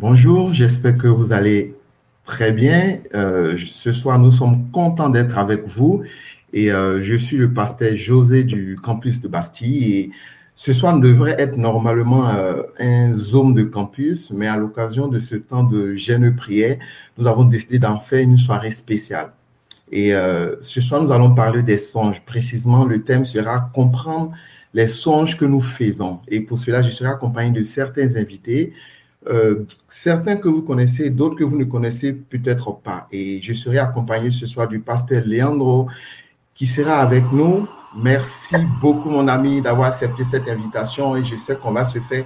Bonjour, j'espère que vous allez très bien. Euh, ce soir, nous sommes contents d'être avec vous et euh, je suis le pasteur José du campus de Bastille et ce soir devrait être normalement euh, un Zoom de campus, mais à l'occasion de ce temps de jeûne prière, nous avons décidé d'en faire une soirée spéciale. Et ce soir, nous allons parler des songes. Précisément, le thème sera comprendre les songes que nous faisons. Et pour cela, je serai accompagné de certains invités, euh, certains que vous connaissez, d'autres que vous ne connaissez peut-être pas. Et je serai accompagné ce soir du pasteur Leandro qui sera avec nous. Merci beaucoup, mon ami, d'avoir accepté cette invitation et je sais qu'on va se faire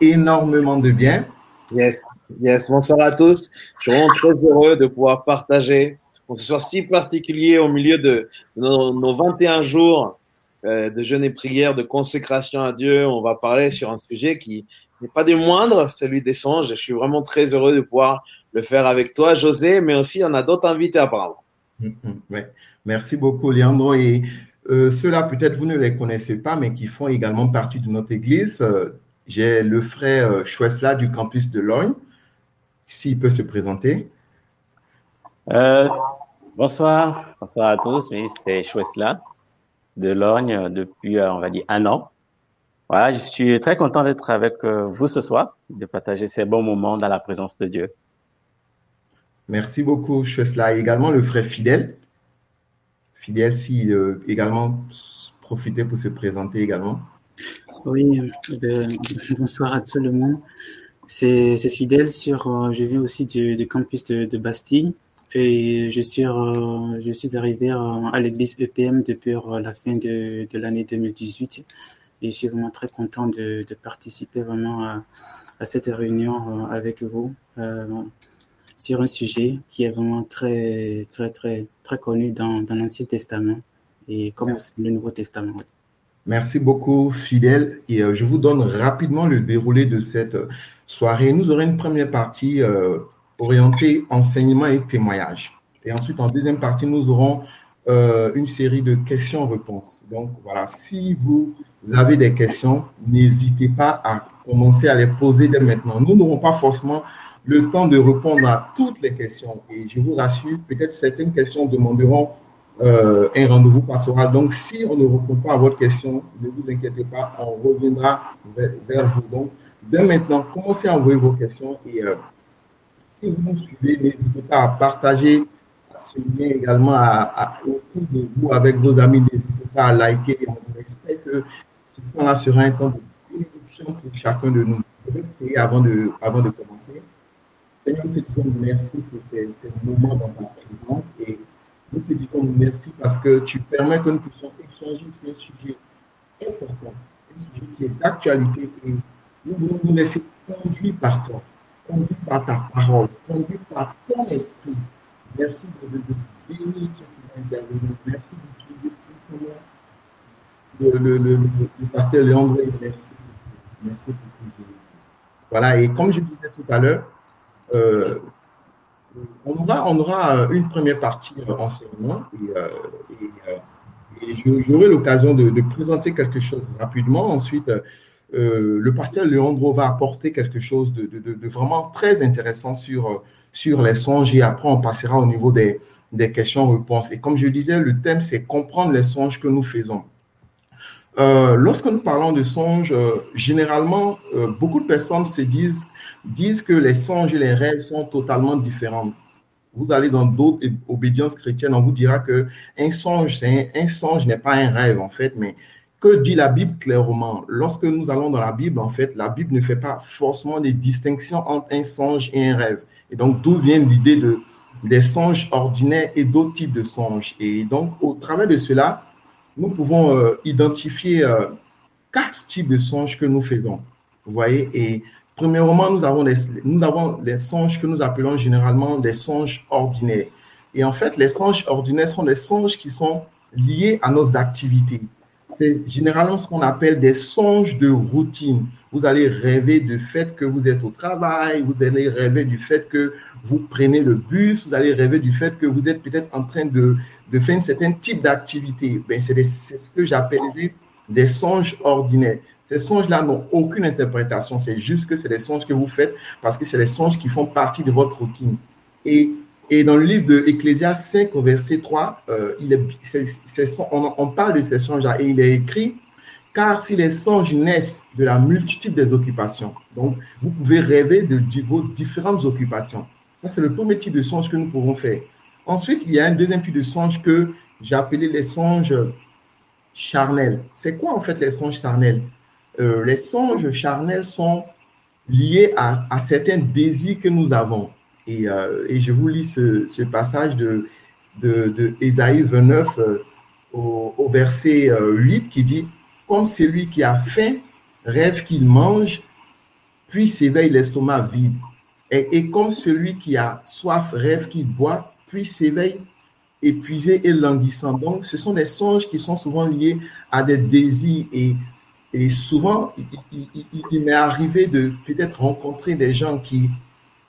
énormément de bien. Yes, yes. Bonsoir à tous. Je suis vraiment très heureux de pouvoir partager pour ce soir si particulier au milieu de nos, 21 jours euh, de jeûne et prière, de consécration à Dieu. On va parler sur un sujet qui n'est pas des moindres, celui des songes. Je suis vraiment très heureux de pouvoir le faire avec toi, José, mais aussi on a d'autres invités apparemment. Mm, mm, Merci beaucoup, Leandro. Et euh, ceux-là, peut-être vous ne les connaissez pas, mais qui font également partie de notre église. Euh, j'ai le frère euh, Chouesla du campus de Logne, s'il peut se présenter. Euh, bonsoir, bonsoir à tous. Oui, c'est Chouesla de Logne depuis, on va dire, un an. Voilà, je suis très content d'être avec vous ce soir, de partager ces bons moments dans la présence de Dieu. Merci beaucoup, Chouesla. également le frère Fidèle. Fidèle, si euh, également profiter pour se présenter également. Oui, euh, bonsoir à tout le monde. C'est Fidèle sur, euh, je viens aussi du, campus de, Bastille et je suis, je suis arrivé à l'église EPM depuis la fin de, l'année 2018 et je suis vraiment très content de, participer vraiment à, cette réunion avec vous sur un sujet qui est vraiment très, très, très, très connu dans, dans l'Ancien Testament et comme le Nouveau Testament. Merci beaucoup, fidèle. Et euh, je vous donne rapidement le déroulé de cette soirée. Nous aurons une première partie euh, orientée enseignement et témoignage. Et ensuite, en deuxième partie, nous aurons euh, une série de questions-réponses. Donc voilà, si vous avez des questions, n'hésitez pas à commencer à les poser dès maintenant. Nous n'aurons pas forcément le temps de répondre à toutes les questions. Et je vous rassure, peut-être certaines questions demanderont euh, un rendez-vous pastoral. Donc, si on ne répond pas à votre question, ne vous inquiétez pas, on reviendra vers, vous. Donc, dès maintenant, commencez à envoyer vos questions et euh, si vous nous suivez, n'hésitez pas à partager ce lien également à, autour de vous avec vos amis. N'hésitez pas à liker. Et on espère que ce temps-là sera un temps de bénédiction pour chacun de nous. avant de, avant de commencer. Seigneur, nous te disons merci pour ces, moments dans ta présence et nous te disons merci parce que tu permets que nous puissions échanger sur un sujet important, un sujet qui est d'actualité et nous voulons nous laisser conduire par toi, conduire par ta parole, conduire par ton esprit. Merci de, de, de bénir. Merci de suivre Seigneur. Le, le, le, le, pasteur Léandre, merci. Merci pour tout. Voilà, et comme je disais tout à l'heure, euh, on aura, on aura euh, une première partie euh, enseignement et, j'aurai l'occasion de, présenter quelque chose rapidement. Ensuite, le pasteur Leandro va apporter quelque chose de, vraiment très intéressant sur, sur les songes et après on passera au niveau des, des questions-réponses. Et comme je disais, le thème c'est comprendre les songes que nous faisons. lorsque nous parlons de songes, généralement, beaucoup de personnes se disent disent que les songes et les rêves sont totalement différents. Vous allez dans d'autres obédiences chrétiennes, on vous dira que un songe, un, songe n'est pas un rêve en fait, mais que dit la Bible clairement? Lorsque nous allons dans la Bible, en fait, la Bible ne fait pas forcément des distinctions entre un songe et un rêve. Et donc, d'où vient l'idée de des songes ordinaires et d'autres types de songes. Et donc, au travers de cela, nous pouvons euh, identifier euh, quatre types de songes que nous faisons. Vous voyez, et Premièrement, nous avons, les, nous avons les songes que nous appelons généralement des songes ordinaires. Et en fait, les songes ordinaires sont des songes qui sont liés à nos activités. C'est généralement ce qu'on appelle des songes de routine. Vous allez rêver du fait que vous êtes au travail, vous allez rêver du fait que vous prenez le bus, vous allez rêver du fait que vous êtes peut-être en train de, faire un certain type d'activité. Ben, c'est ce que j'appellerais des songes ordinaires. Ces songes-là n'ont aucune interprétation. C'est juste que c'est des songes que vous faites parce que c'est des songes qui font partie de votre routine. Et dans le livre de Ecclésias 5, au verset 3, euh, il est, on, on, parle de ces songes-là et il est écrit car si les songes naissent de la multitude des occupations, donc vous pouvez rêver de vos différentes occupations. Ça, c'est le premier type de songe que nous pouvons faire. Ensuite, il y a un deuxième type de songe que j'ai appelé les songes charnels. C'est quoi en fait les songes charnels? Euh, Les songes charnels sont liés à, certains désirs que nous avons. Et, euh, je vous lis ce, passage de, de, 29 euh, au, verset 8 qui dit Comme celui qui a faim rêve qu'il mange, puis s'éveille l'estomac vide. Et, et, comme celui qui a soif rêve qu'il boit, puis s'éveille épuisé et languissant. Donc, ce sont des songes qui sont souvent liés à des désirs et, et souvent, il, m'est arrivé de peut-être rencontrer des gens qui,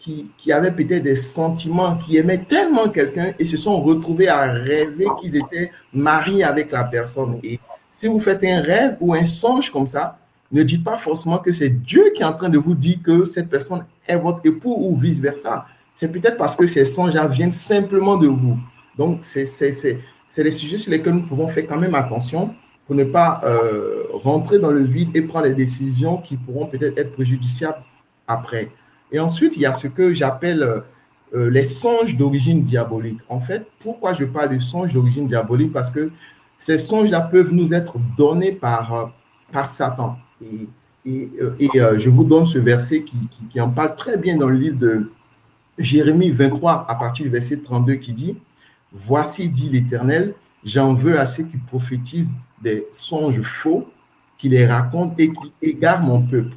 qui, qui avaient peut-être des sentiments, qui aimaient tellement quelqu'un et se sont retrouvés à rêver qu'ils étaient mariés avec la personne. Et si vous faites un rêve ou un songe comme ça, ne dites pas forcément que c'est Dieu qui est en train de vous dire que cette personne est votre époux ou vice-versa. C'est peut-être parce que ces songes-là viennent simplement de vous. Donc, c'est des sujets sur lesquels nous pouvons faire quand même attention pour ne pas euh, rentrer dans le vide et prendre des décisions qui pourront peut-être être préjudiciables après. Et ensuite, il y a ce que j'appelle euh, euh, les songes d'origine diabolique. En fait, pourquoi je parle de songes d'origine diabolique? Parce que ces songes-là peuvent nous être donnés par, par Satan. Et, et, et je vous donne ce verset qui, qui en parle très bien dans le livre de Jérémie 23, à partir du verset 32, qui dit Voici, dit l'Éternel, j'en veux à ceux qui prophétisent des songes faux, qui les racontent et qui égarent mon peuple.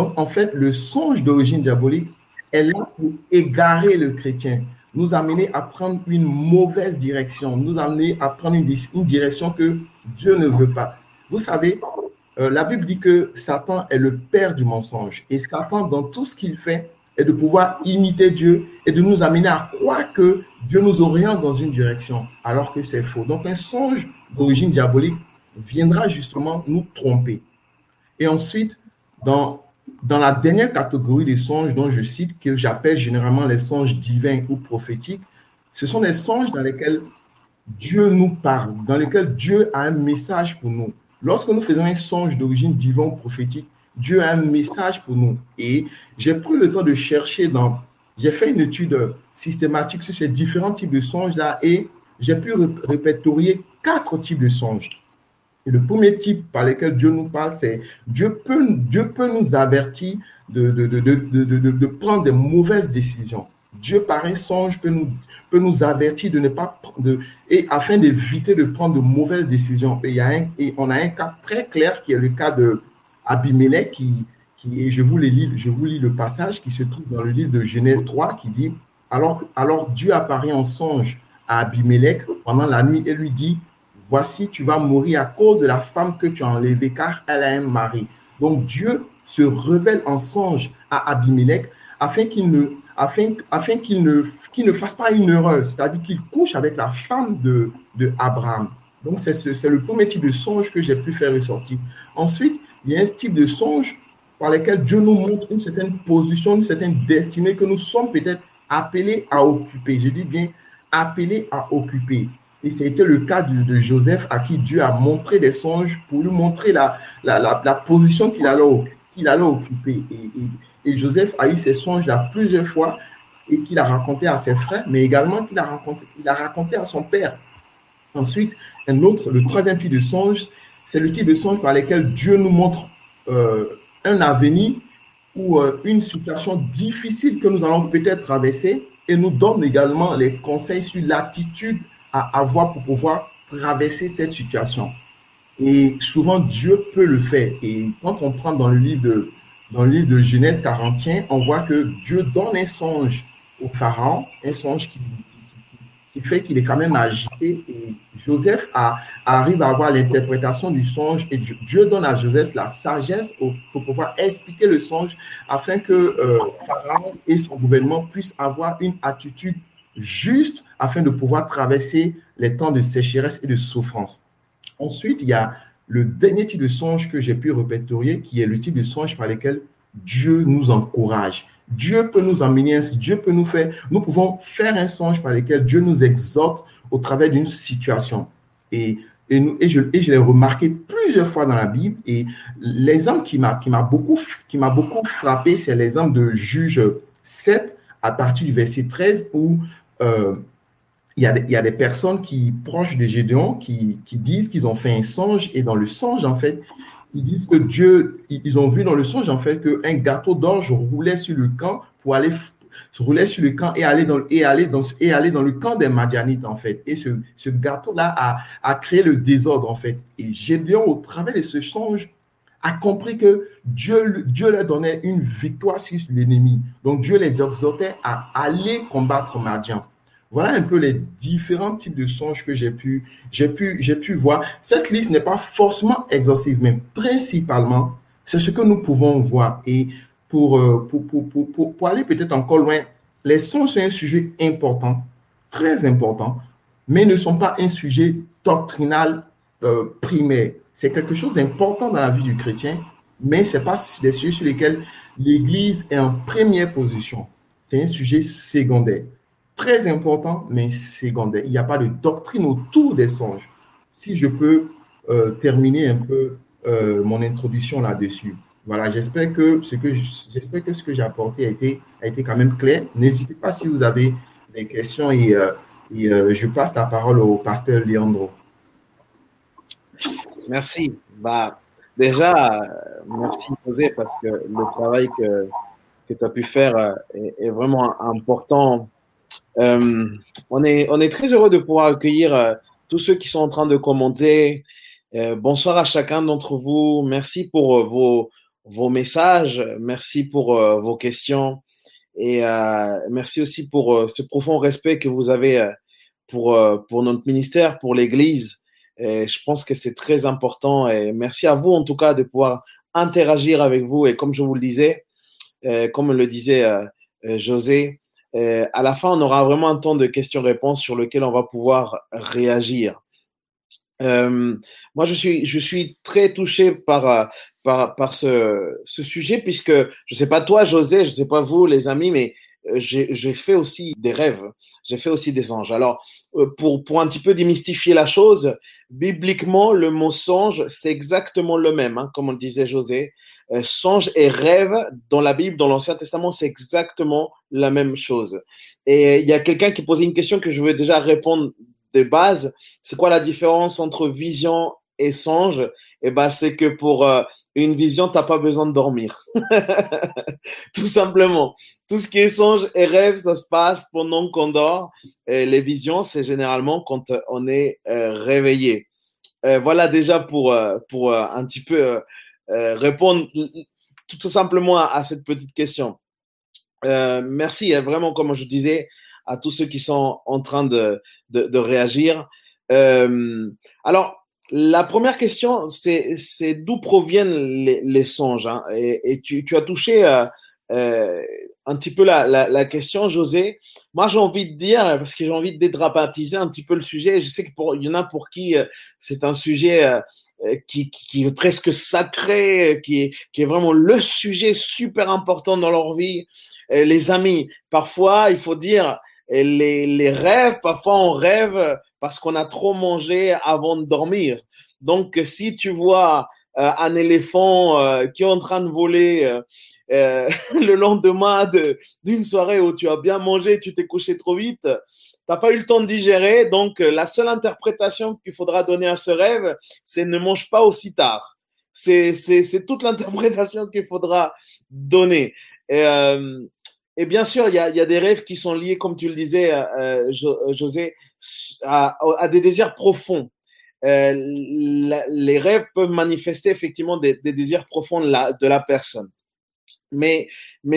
Donc, en fait, le songe d'origine diabolique est là pour égarer le chrétien, nous amener à prendre une mauvaise direction, nous amener à prendre une, direction que Dieu ne veut pas. Vous savez, euh, la Bible dit que Satan est le père du mensonge. Et Satan, dans tout ce qu'il fait, et de pouvoir imiter Dieu et de nous amener à croire que Dieu nous oriente dans une direction alors que c'est faux. Donc un songe d'origine diabolique viendra justement nous tromper. Et ensuite, dans, dans la dernière catégorie des songes dont je cite, que j'appelle généralement les songes divins ou prophétiques, ce sont des songes dans lesquels Dieu nous parle, dans lesquels Dieu a un message pour nous. Lorsque nous faisons un songe d'origine divine ou prophétique, Dieu a un message pour nous. Et j'ai pris le temps de chercher dans. J'ai fait une étude systématique sur ces différents types de songes-là et j'ai pu répertorier quatre types de songes. Et le premier type par lequel Dieu nous parle, c'est Dieu peut, Dieu peut nous avertir de, de, de, de, prendre des mauvaises décisions. Dieu, par un songe, peut nous, peut nous avertir de ne pas de, et afin d'éviter de prendre de mauvaises décisions. Et, il y a et on a un cas très clair qui est le cas de, qui, qui, et je vous, lis, je vous lis le passage qui se trouve dans le livre de Genèse 3, qui dit alors, alors Dieu apparaît en songe à Abimelech pendant la nuit et lui dit Voici, tu vas mourir à cause de la femme que tu as enlevée, car elle a un mari. Donc Dieu se révèle en songe à Abimelech afin qu'il ne, qu'il ne, fasse pas une erreur, c'est-à-dire qu'il couche avec la femme de, de Abraham. Donc c'est, c'est le premier type de songe que j'ai pu faire ressortir. Ensuite, il y a un type de songe par lequel Dieu nous montre une certaine position, une certaine destinée que nous sommes peut-être appelés à occuper. Je dis bien appelés à occuper. Et c'était le cas de, Joseph à qui Dieu a montré des songes pour lui montrer la, la, la, position qu'il allait, qu'il allait occuper. Et, et, Joseph a eu ces songes-là plusieurs fois et qu'il a raconté à ses frères, mais également qu'il a, raconté, a raconté à son père. Ensuite, un autre, le troisième type de songe, c'est le type de songe par lequel Dieu nous montre euh, un avenir ou euh, une situation difficile que nous allons peut-être traverser et nous donne également les conseils sur l'attitude à avoir pour pouvoir traverser cette situation. Et souvent, Dieu peut le faire. Et quand on prend dans le livre de, dans le livre de Genèse 41, on voit que Dieu donne un songe au Pharaon, un songe qui qui fait qu'il est quand même agité. Et Joseph arrive à avoir l'interprétation du songe et Dieu donne à Joseph la sagesse pour, pouvoir expliquer le songe afin que euh, Pharaon et son gouvernement puissent avoir une attitude juste afin de pouvoir traverser les temps de sécheresse et de souffrance. Ensuite, il y a le dernier type de songe que j'ai pu répertorier, qui est le type de songe par lequel Dieu nous encourage. Dieu peut nous amener, Dieu peut nous faire, nous pouvons faire un songe par lequel Dieu nous exhorte au travers d'une situation. Et, je, l'ai remarqué plusieurs fois dans la Bible. Et l'exemple qui m'a, beaucoup, beaucoup frappé, c'est l'exemple de Juge 7 à partir du verset 13 où euh, il, y a, y a des personnes qui, proches de Gédéon, qui, qui disent qu'ils ont fait un songe et dans le songe, en fait, ils disent que Dieu, ils ont vu dans le songe en fait qu'un gâteau d'orge roulait sur le camp pour aller se roulait sur le camp et aller dans, et aller dans, et aller dans le camp des Madianites, en fait. Et ce, ce gâteau-là a, a créé le désordre, en fait. Et Gédéon, au travers de ce songe, a compris que Dieu, Dieu leur donnait une victoire sur l'ennemi. Donc Dieu les exhortait à aller combattre Madian. Voilà un peu les différents types de songes que j'ai pu, voir. Cette liste n'est pas forcément exhaustive, mais principalement, c'est ce que nous pouvons voir. Et pour, euh, pour, pour, pour, pour aller peut-être encore loin, les songes sont un sujet important, très important, mais ne sont pas un sujet doctrinal euh, primaire. C'est quelque chose d'important dans la vie du chrétien, mais ce n'est pas des sujets sur lesquels l'Église est en première position. C'est un sujet secondaire très important, mais secondaire. Il n'y a pas de doctrine autour des songes. Si je peux euh, terminer un peu euh, mon introduction là-dessus. Voilà, j'espère que ce que j'espère que ce que j'ai apporté a été, a été quand même clair. N'hésitez pas si vous avez des questions et, euh, je passe la parole au pasteur Leandro. Merci. Bah, déjà, merci José parce que le travail que, que tu as pu faire est vraiment important euh, on, est, on est très heureux de pouvoir accueillir euh, tous ceux qui sont en train de commenter. Euh, bonsoir à chacun d'entre vous. Merci pour vos, vos messages. Merci pour vos questions. Et merci aussi pour ce profond respect que vous avez pour, pour notre ministère, pour l'Église. Et je pense que c'est très important. Et merci à vous, en tout cas, de pouvoir interagir avec vous. Et comme je vous le disais, comme le disait José, euh, à la fin, on aura vraiment un temps de questions-réponses sur lequel on va pouvoir réagir. Euh, moi, je suis, je suis très touché par, euh, par, par ce, ce sujet, puisque je ne sais pas toi, José, je ne sais pas vous, les amis, mais j'ai fait aussi des rêves, j'ai fait aussi des anges. Alors, pour, pour un petit peu démystifier la chose, bibliquement, le mot songe, c'est exactement le même, hein, comme on le disait José. Euh, songe et rêve dans la Bible, dans l'Ancien Testament, c'est exactement la même chose. Et il y a quelqu'un qui posait une question que je veux déjà répondre de base. C'est quoi la différence entre vision et songe? Eh ben, c'est que pour euh, une vision, t'as pas besoin de dormir. Tout simplement. Tout ce qui est songe et rêve, ça se passe pendant qu'on dort. Et les visions, c'est généralement quand on est euh, réveillé. voilà déjà pour, pour un petit peu euh, répondre tout simplement à, cette petite question. Euh, merci hein, vraiment, comme je disais, à tous ceux qui sont en train de, de, réagir. Euh, alors, la première question, c'est d'où proviennent les, songes. Hein, et, tu, tu, as touché un petit peu la, la, la question, José. Moi, j'ai envie de dire, parce que j'ai envie de dédramatiser un petit peu le sujet. Je sais qu'il y en a pour qui c'est un sujet euh, qui, qui, est presque sacré, qui est, qui est vraiment le sujet super important dans leur vie. Et les amis, parfois, il faut dire, les, les rêves, parfois on rêve parce qu'on a trop mangé avant de dormir. Donc, si tu vois euh, un éléphant euh, qui est en train de voler euh, le lendemain d'une soirée où tu as bien mangé, tu t'es couché trop vite, n'as pas eu le temps de digérer, donc euh, la seule interprétation qu'il faudra donner à ce rêve, c'est ne mange pas aussi tard. C'est toute l'interprétation qu'il faudra donner. Euh, et, bien sûr, il y a, des rêves qui sont liés, comme tu le disais, euh, José, à, des désirs profonds. les rêves peuvent manifester effectivement des, désirs profonds de la, personne mais,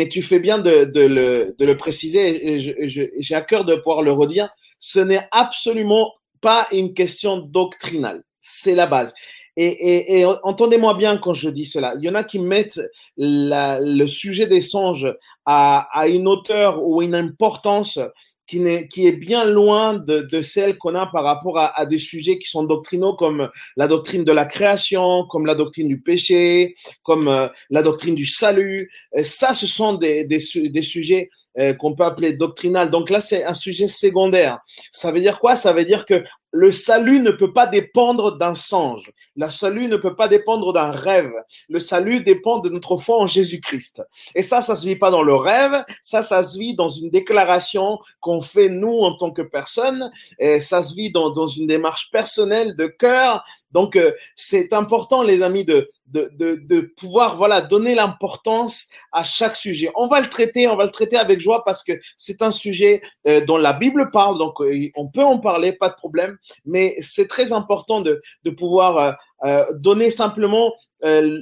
tu fais bien de, de, le, de le, préciser et j'ai à cœur de pouvoir le redire. Ce n'est absolument pas une question doctrinale. C'est la base. Et, et, et entendez-moi bien quand je dis cela. Il y en a qui mettent la, le sujet des songes à, à une hauteur ou une importance qui, est, qui est bien loin de, de celle qu'on a par rapport à, à, des sujets qui sont doctrinaux comme la doctrine de la création, comme la doctrine du péché, comme euh, la doctrine du salut. Et ça, ce sont des, des, des sujets euh, qu'on peut appeler doctrinal. Donc là, c'est un sujet secondaire. Ça veut dire quoi? Ça veut dire que le salut ne peut pas dépendre d'un songe. Le salut ne peut pas dépendre d'un rêve. Le salut dépend de notre foi en Jésus-Christ. Et ça, ça se vit pas dans le rêve. Ça, ça se vit dans une déclaration qu'on fait nous en tant que personne. Et ça se vit dans, dans une démarche personnelle de cœur. Donc, euh, c'est important, les amis, de, de, de, de pouvoir voilà donner l'importance à chaque sujet. On va le traiter, on va le traiter avec joie parce que c'est un sujet euh, dont la Bible parle. Donc, euh, on peut en parler, pas de problème mais c'est très important de, de pouvoir euh, euh donner simplement euh,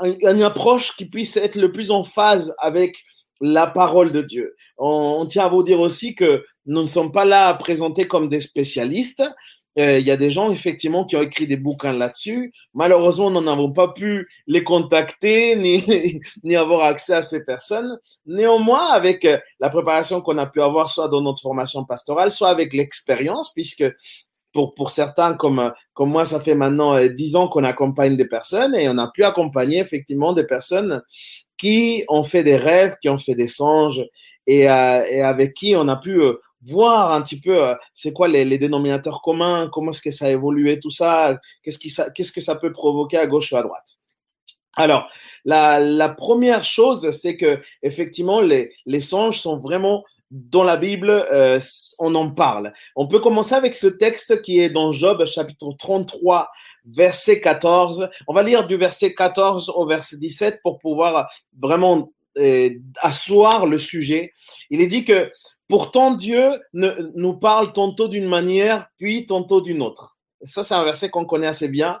une approche qui puisse être le plus en phase avec la parole de Dieu. On, on, tient à vous dire aussi que nous ne sommes pas là à présenter comme des spécialistes. Euh, il y a des gens effectivement qui ont écrit des bouquins là-dessus. Malheureusement, nous n'avons pas pu les contacter ni, avoir accès à ces personnes. Néanmoins, avec euh, la préparation qu'on a pu avoir, soit dans notre formation pastorale, soit avec l'expérience, puisque pour, pour certains, comme, comme moi, ça fait maintenant euh, dix ans qu'on accompagne des personnes et on a pu accompagner effectivement des personnes qui ont fait des rêves, qui ont fait des songes euh, et avec qui on a pu voir un petit peu euh, c'est quoi les, les, dénominateurs communs, comment est-ce que ça a évolué, tout ça, qu'est-ce, qui, ça, qu'est-ce que ça peut provoquer à gauche ou à droite. Alors, la, la première chose, c'est que effectivement, les, les songes sont vraiment dans la Bible, euh, on en parle. On peut commencer avec ce texte qui est dans Job, chapitre 33, verset 14. On va lire du verset 14 au verset 17 pour pouvoir vraiment euh, asseoir le sujet. Il est dit que Pourtant, Dieu nous parle tantôt d'une manière, puis tantôt d'une autre. ça, c'est un verset qu'on connaît assez bien,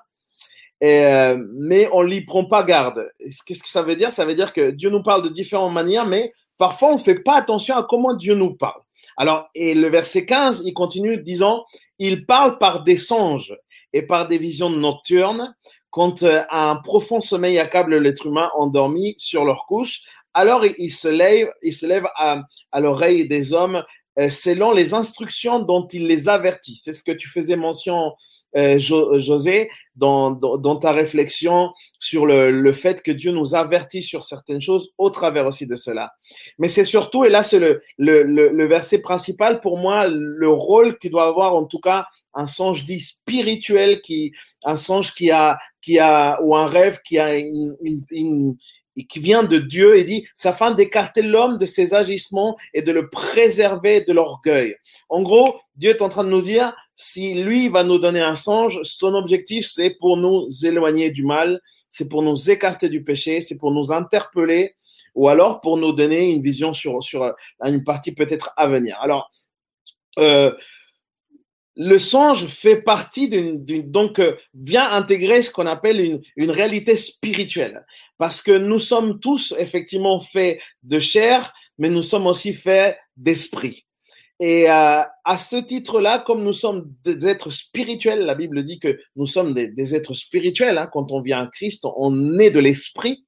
euh, mais on n'y prend pas garde. Qu'est-ce que ça veut dire? Ça veut dire que Dieu nous parle de différentes manières, mais parfois on ne fait pas attention à comment Dieu nous parle. Alors, et le verset 15, il continue disant, il parle par des songes et par des visions nocturnes, quand euh, un profond sommeil accable l'être humain endormi sur leur couche, alors il se lève, il se lève à, à l'oreille des hommes euh, selon les instructions dont il les avertit. C'est ce que tu faisais mention, euh, José, dans, dans, dans, ta réflexion sur le, le, fait que Dieu nous avertit sur certaines choses au travers aussi de cela. Mais c'est surtout, et là c'est le, le, le, verset principal pour moi, le rôle qui doit avoir en tout cas un songe dit spirituel, qui, un songe qui a, qui a, ou un rêve qui a une, une, une et qui vient de Dieu et dit, c'est afin d'écarter l'homme de ses agissements et de le préserver de l'orgueil. En gros, Dieu est en train de nous dire, si lui va nous donner un songe, son objectif, c'est pour nous éloigner du mal, c'est pour nous écarter du péché, c'est pour nous interpeller, ou alors pour nous donner une vision sur, sur une partie peut-être à venir. Alors, euh, le songe fait partie d'une, donc euh, vient intégrer ce qu'on appelle une, une, réalité spirituelle, parce que nous sommes tous effectivement faits de chair, mais nous sommes aussi faits d'esprit. Et euh, à ce titre-là, comme nous sommes des êtres spirituels, la Bible dit que nous sommes des, des êtres spirituels. Hein, quand on vient à Christ, on est de l'esprit.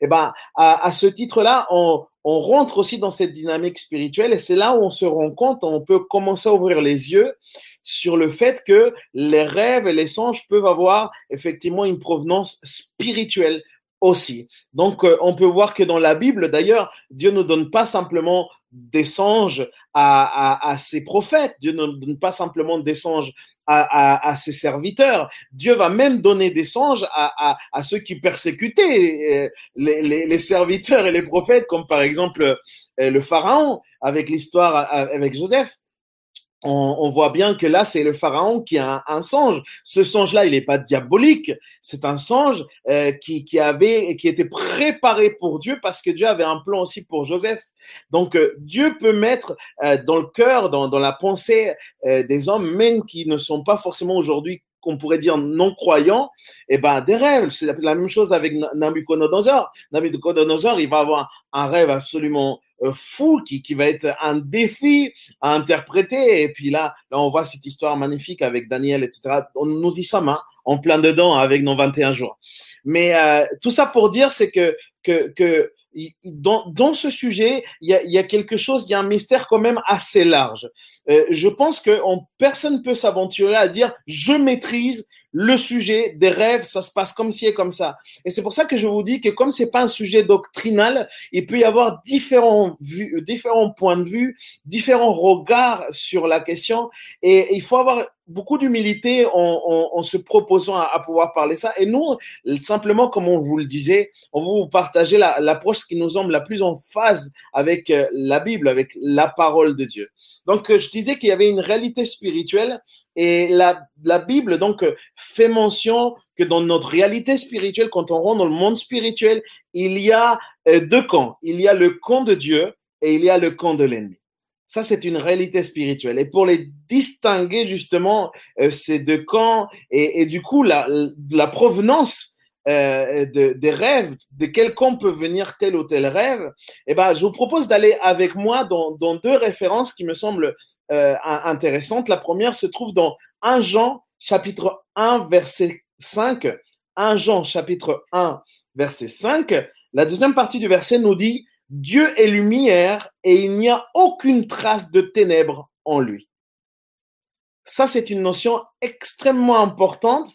Et eh ben, à, à ce titre-là, on, on rentre aussi dans cette dynamique spirituelle et c'est là où on se rend compte, on peut commencer à ouvrir les yeux sur le fait que les rêves et les songes peuvent avoir effectivement une provenance spirituelle Donc, euh, on peut voir que dans la Bible, d'ailleurs, Dieu ne donne pas simplement des songes à, ses prophètes, Dieu ne donne pas simplement des songes à, ses serviteurs. Dieu va même donner des songes à, ceux qui persécutaient euh, les, serviteurs et les prophètes, comme par exemple euh, le Pharaon avec l'histoire avec Joseph on, voit bien que là, c'est le pharaon qui a un, songe. Ce songe-là, il n'est pas diabolique. C'est un songe euh, qui, qui, avait, qui était préparé pour Dieu parce que Dieu avait un plan aussi pour Joseph. Donc, euh, Dieu peut mettre euh, dans le cœur, dans, dans la pensée des hommes, même qui ne sont pas forcément aujourd'hui qu'on pourrait dire non croyants, eh ben des rêves. C'est la même chose avec Nabucodonosor. Nabucodonosor, il va avoir un rêve absolument euh, fou qui, qui va être un défi à interpréter. Et puis là, là, on voit cette histoire magnifique avec Daniel, etc. Nous y sommes, hein, en plein dedans avec nos 21 jours. Mais euh, tout ça pour dire, c'est que, que, que dans, dans ce sujet, il y, a, y a quelque chose, il y a un mystère quand même assez large. Euh, je pense que on, personne peut s'aventurer à dire je maîtrise le sujet des rêves, ça se passe comme ci et comme ça. Et c'est pour ça que je vous dis que comme c'est pas un sujet doctrinal, il peut y avoir différents vues, différents points de vue, différents regards sur la question. Et, il faut avoir beaucoup d'humilité en, se proposant à, pouvoir parler ça. Et nous, simplement, comme on vous le disait, on vous partager l'approche qui nous semble la plus en phase avec euh, la Bible, avec la parole de Dieu. Donc, euh, je disais qu'il y avait une réalité spirituelle et la, la Bible, donc, euh, fait mention que dans notre réalité spirituelle, quand on rentre dans le monde spirituel, il y a euh, deux camps. Il y a le camp de Dieu et il y a le camp de l'ennemi. Ça, c'est une réalité spirituelle. Et pour les distinguer, justement, ces deux camps et, et du coup, la, la provenance euh, de, des rêves, de quel camp peut venir tel ou tel rêve, eh ben, je vous propose d'aller avec moi dans, dans, deux références qui me semblent euh, intéressantes. La première se trouve dans 1 Jean chapitre 1 verset 5. 1 Jean chapitre 1 verset 5. La deuxième partie du verset nous dit Dieu est lumière et il n'y a aucune trace de ténèbres en lui. Ça, c'est une notion extrêmement importante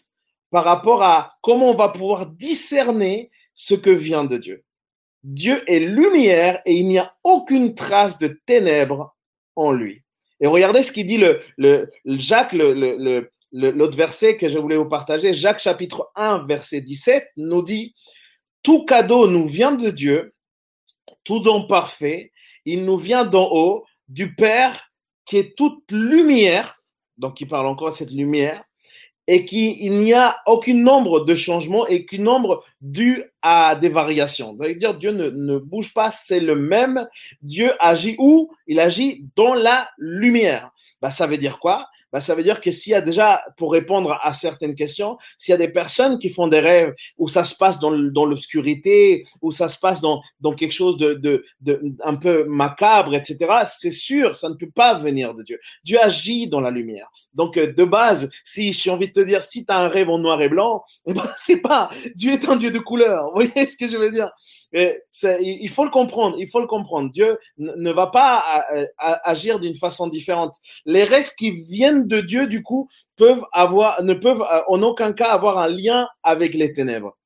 par rapport à comment on va pouvoir discerner ce que vient de Dieu. Dieu est lumière et il n'y a aucune trace de ténèbres en lui. Et regardez ce qu'il dit le, Jacques, l'autre verset que je voulais vous partager, Jacques chapitre 1, verset 17, nous dit, Tout cadeau nous vient de Dieu, tout don parfait, il nous vient d'en haut, du Père qui est toute lumière, donc il parle encore de cette lumière, et qu'il n'y a aucun nombre de changements et qu'un nombre dû à des variations. C'est-à-dire Dieu ne, ne bouge pas, c'est le même. Dieu agit où? Il agit dans la lumière. Bah, ça veut dire quoi? Bah, ça veut dire que s'il y a déjà, pour répondre à certaines questions, s'il y a des personnes qui font des rêves où ça se passe dans, l'obscurité, où ça se passe dans, dans quelque chose de, de, de un peu macabre, etc., c'est sûr, ça ne peut pas venir de Dieu. Dieu agit dans la lumière. Donc, euh, de base, si j'ai envie de te dire, si tu as un rêve en noir et blanc, eh ben, c'est pas, Dieu est un Dieu de couleur. Vous voyez ce que je veux dire? il faut le comprendre, il faut le comprendre. Dieu ne va pas agir d'une façon différente. Les rêves qui viennent de Dieu, du coup, peuvent avoir, ne peuvent en aucun cas avoir un lien avec les ténèbres.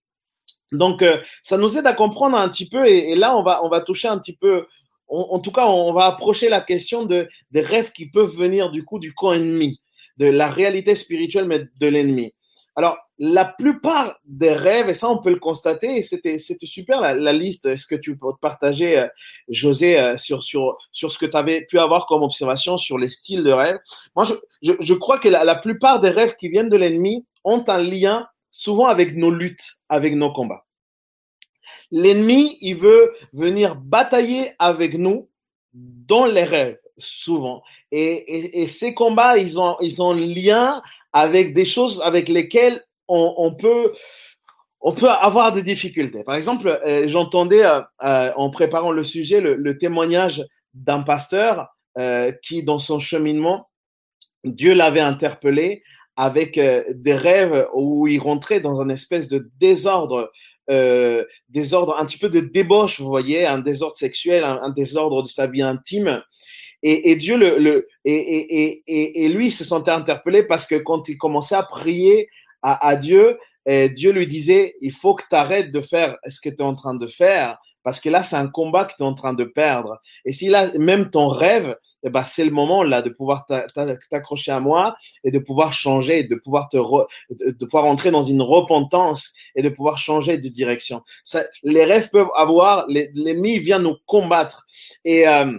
Donc, euh, ça nous aide à comprendre un petit peu, et, là, on va, on va toucher un petit peu, en tout cas, on va approcher la question de, des rêves qui peuvent venir du coup du camp ennemi, de la réalité spirituelle, mais de l'ennemi. Alors, la plupart des rêves, et ça on peut le constater, c'était c'était super la, la liste. Est-ce que tu peux partager, euh, José, euh, sur sur sur ce que tu avais pu avoir comme observation sur les styles de rêve? Moi, je, je, je crois que la, la, plupart des rêves qui viennent de l'ennemi ont un lien souvent avec nos luttes, avec nos combats. L'ennemi, il veut venir batailler avec nous dans les rêves souvent. Et, et, et, ces combats, ils ont, ils ont lien avec des choses avec lesquelles on, peut on peut avoir des difficultés. Par exemple, euh, j'entendais euh, euh, en préparant le sujet le, témoignage d'un pasteur qui, dans son cheminement, Dieu l'avait interpellé avec des rêves où il rentrait dans un espèce de désordre, désordre, un petit peu de débauche, vous voyez, un désordre sexuel, un, désordre de sa vie intime. Et, et Dieu le, le et, et, et, lui se sentait interpellé parce que quand il commençait à prier à, à Dieu, et Dieu lui disait il faut que tu arrêtes de faire ce que tu es en train de faire parce que là c'est un combat que tu es en train de perdre. Et si là même ton rêve, eh ben, c'est le moment là de pouvoir t'accrocher à moi et de pouvoir changer, de pouvoir te re, de pouvoir entrer dans une repentance et de pouvoir changer de direction. Ça, les rêves peuvent avoir, l'ennemi vient nous combattre et euh,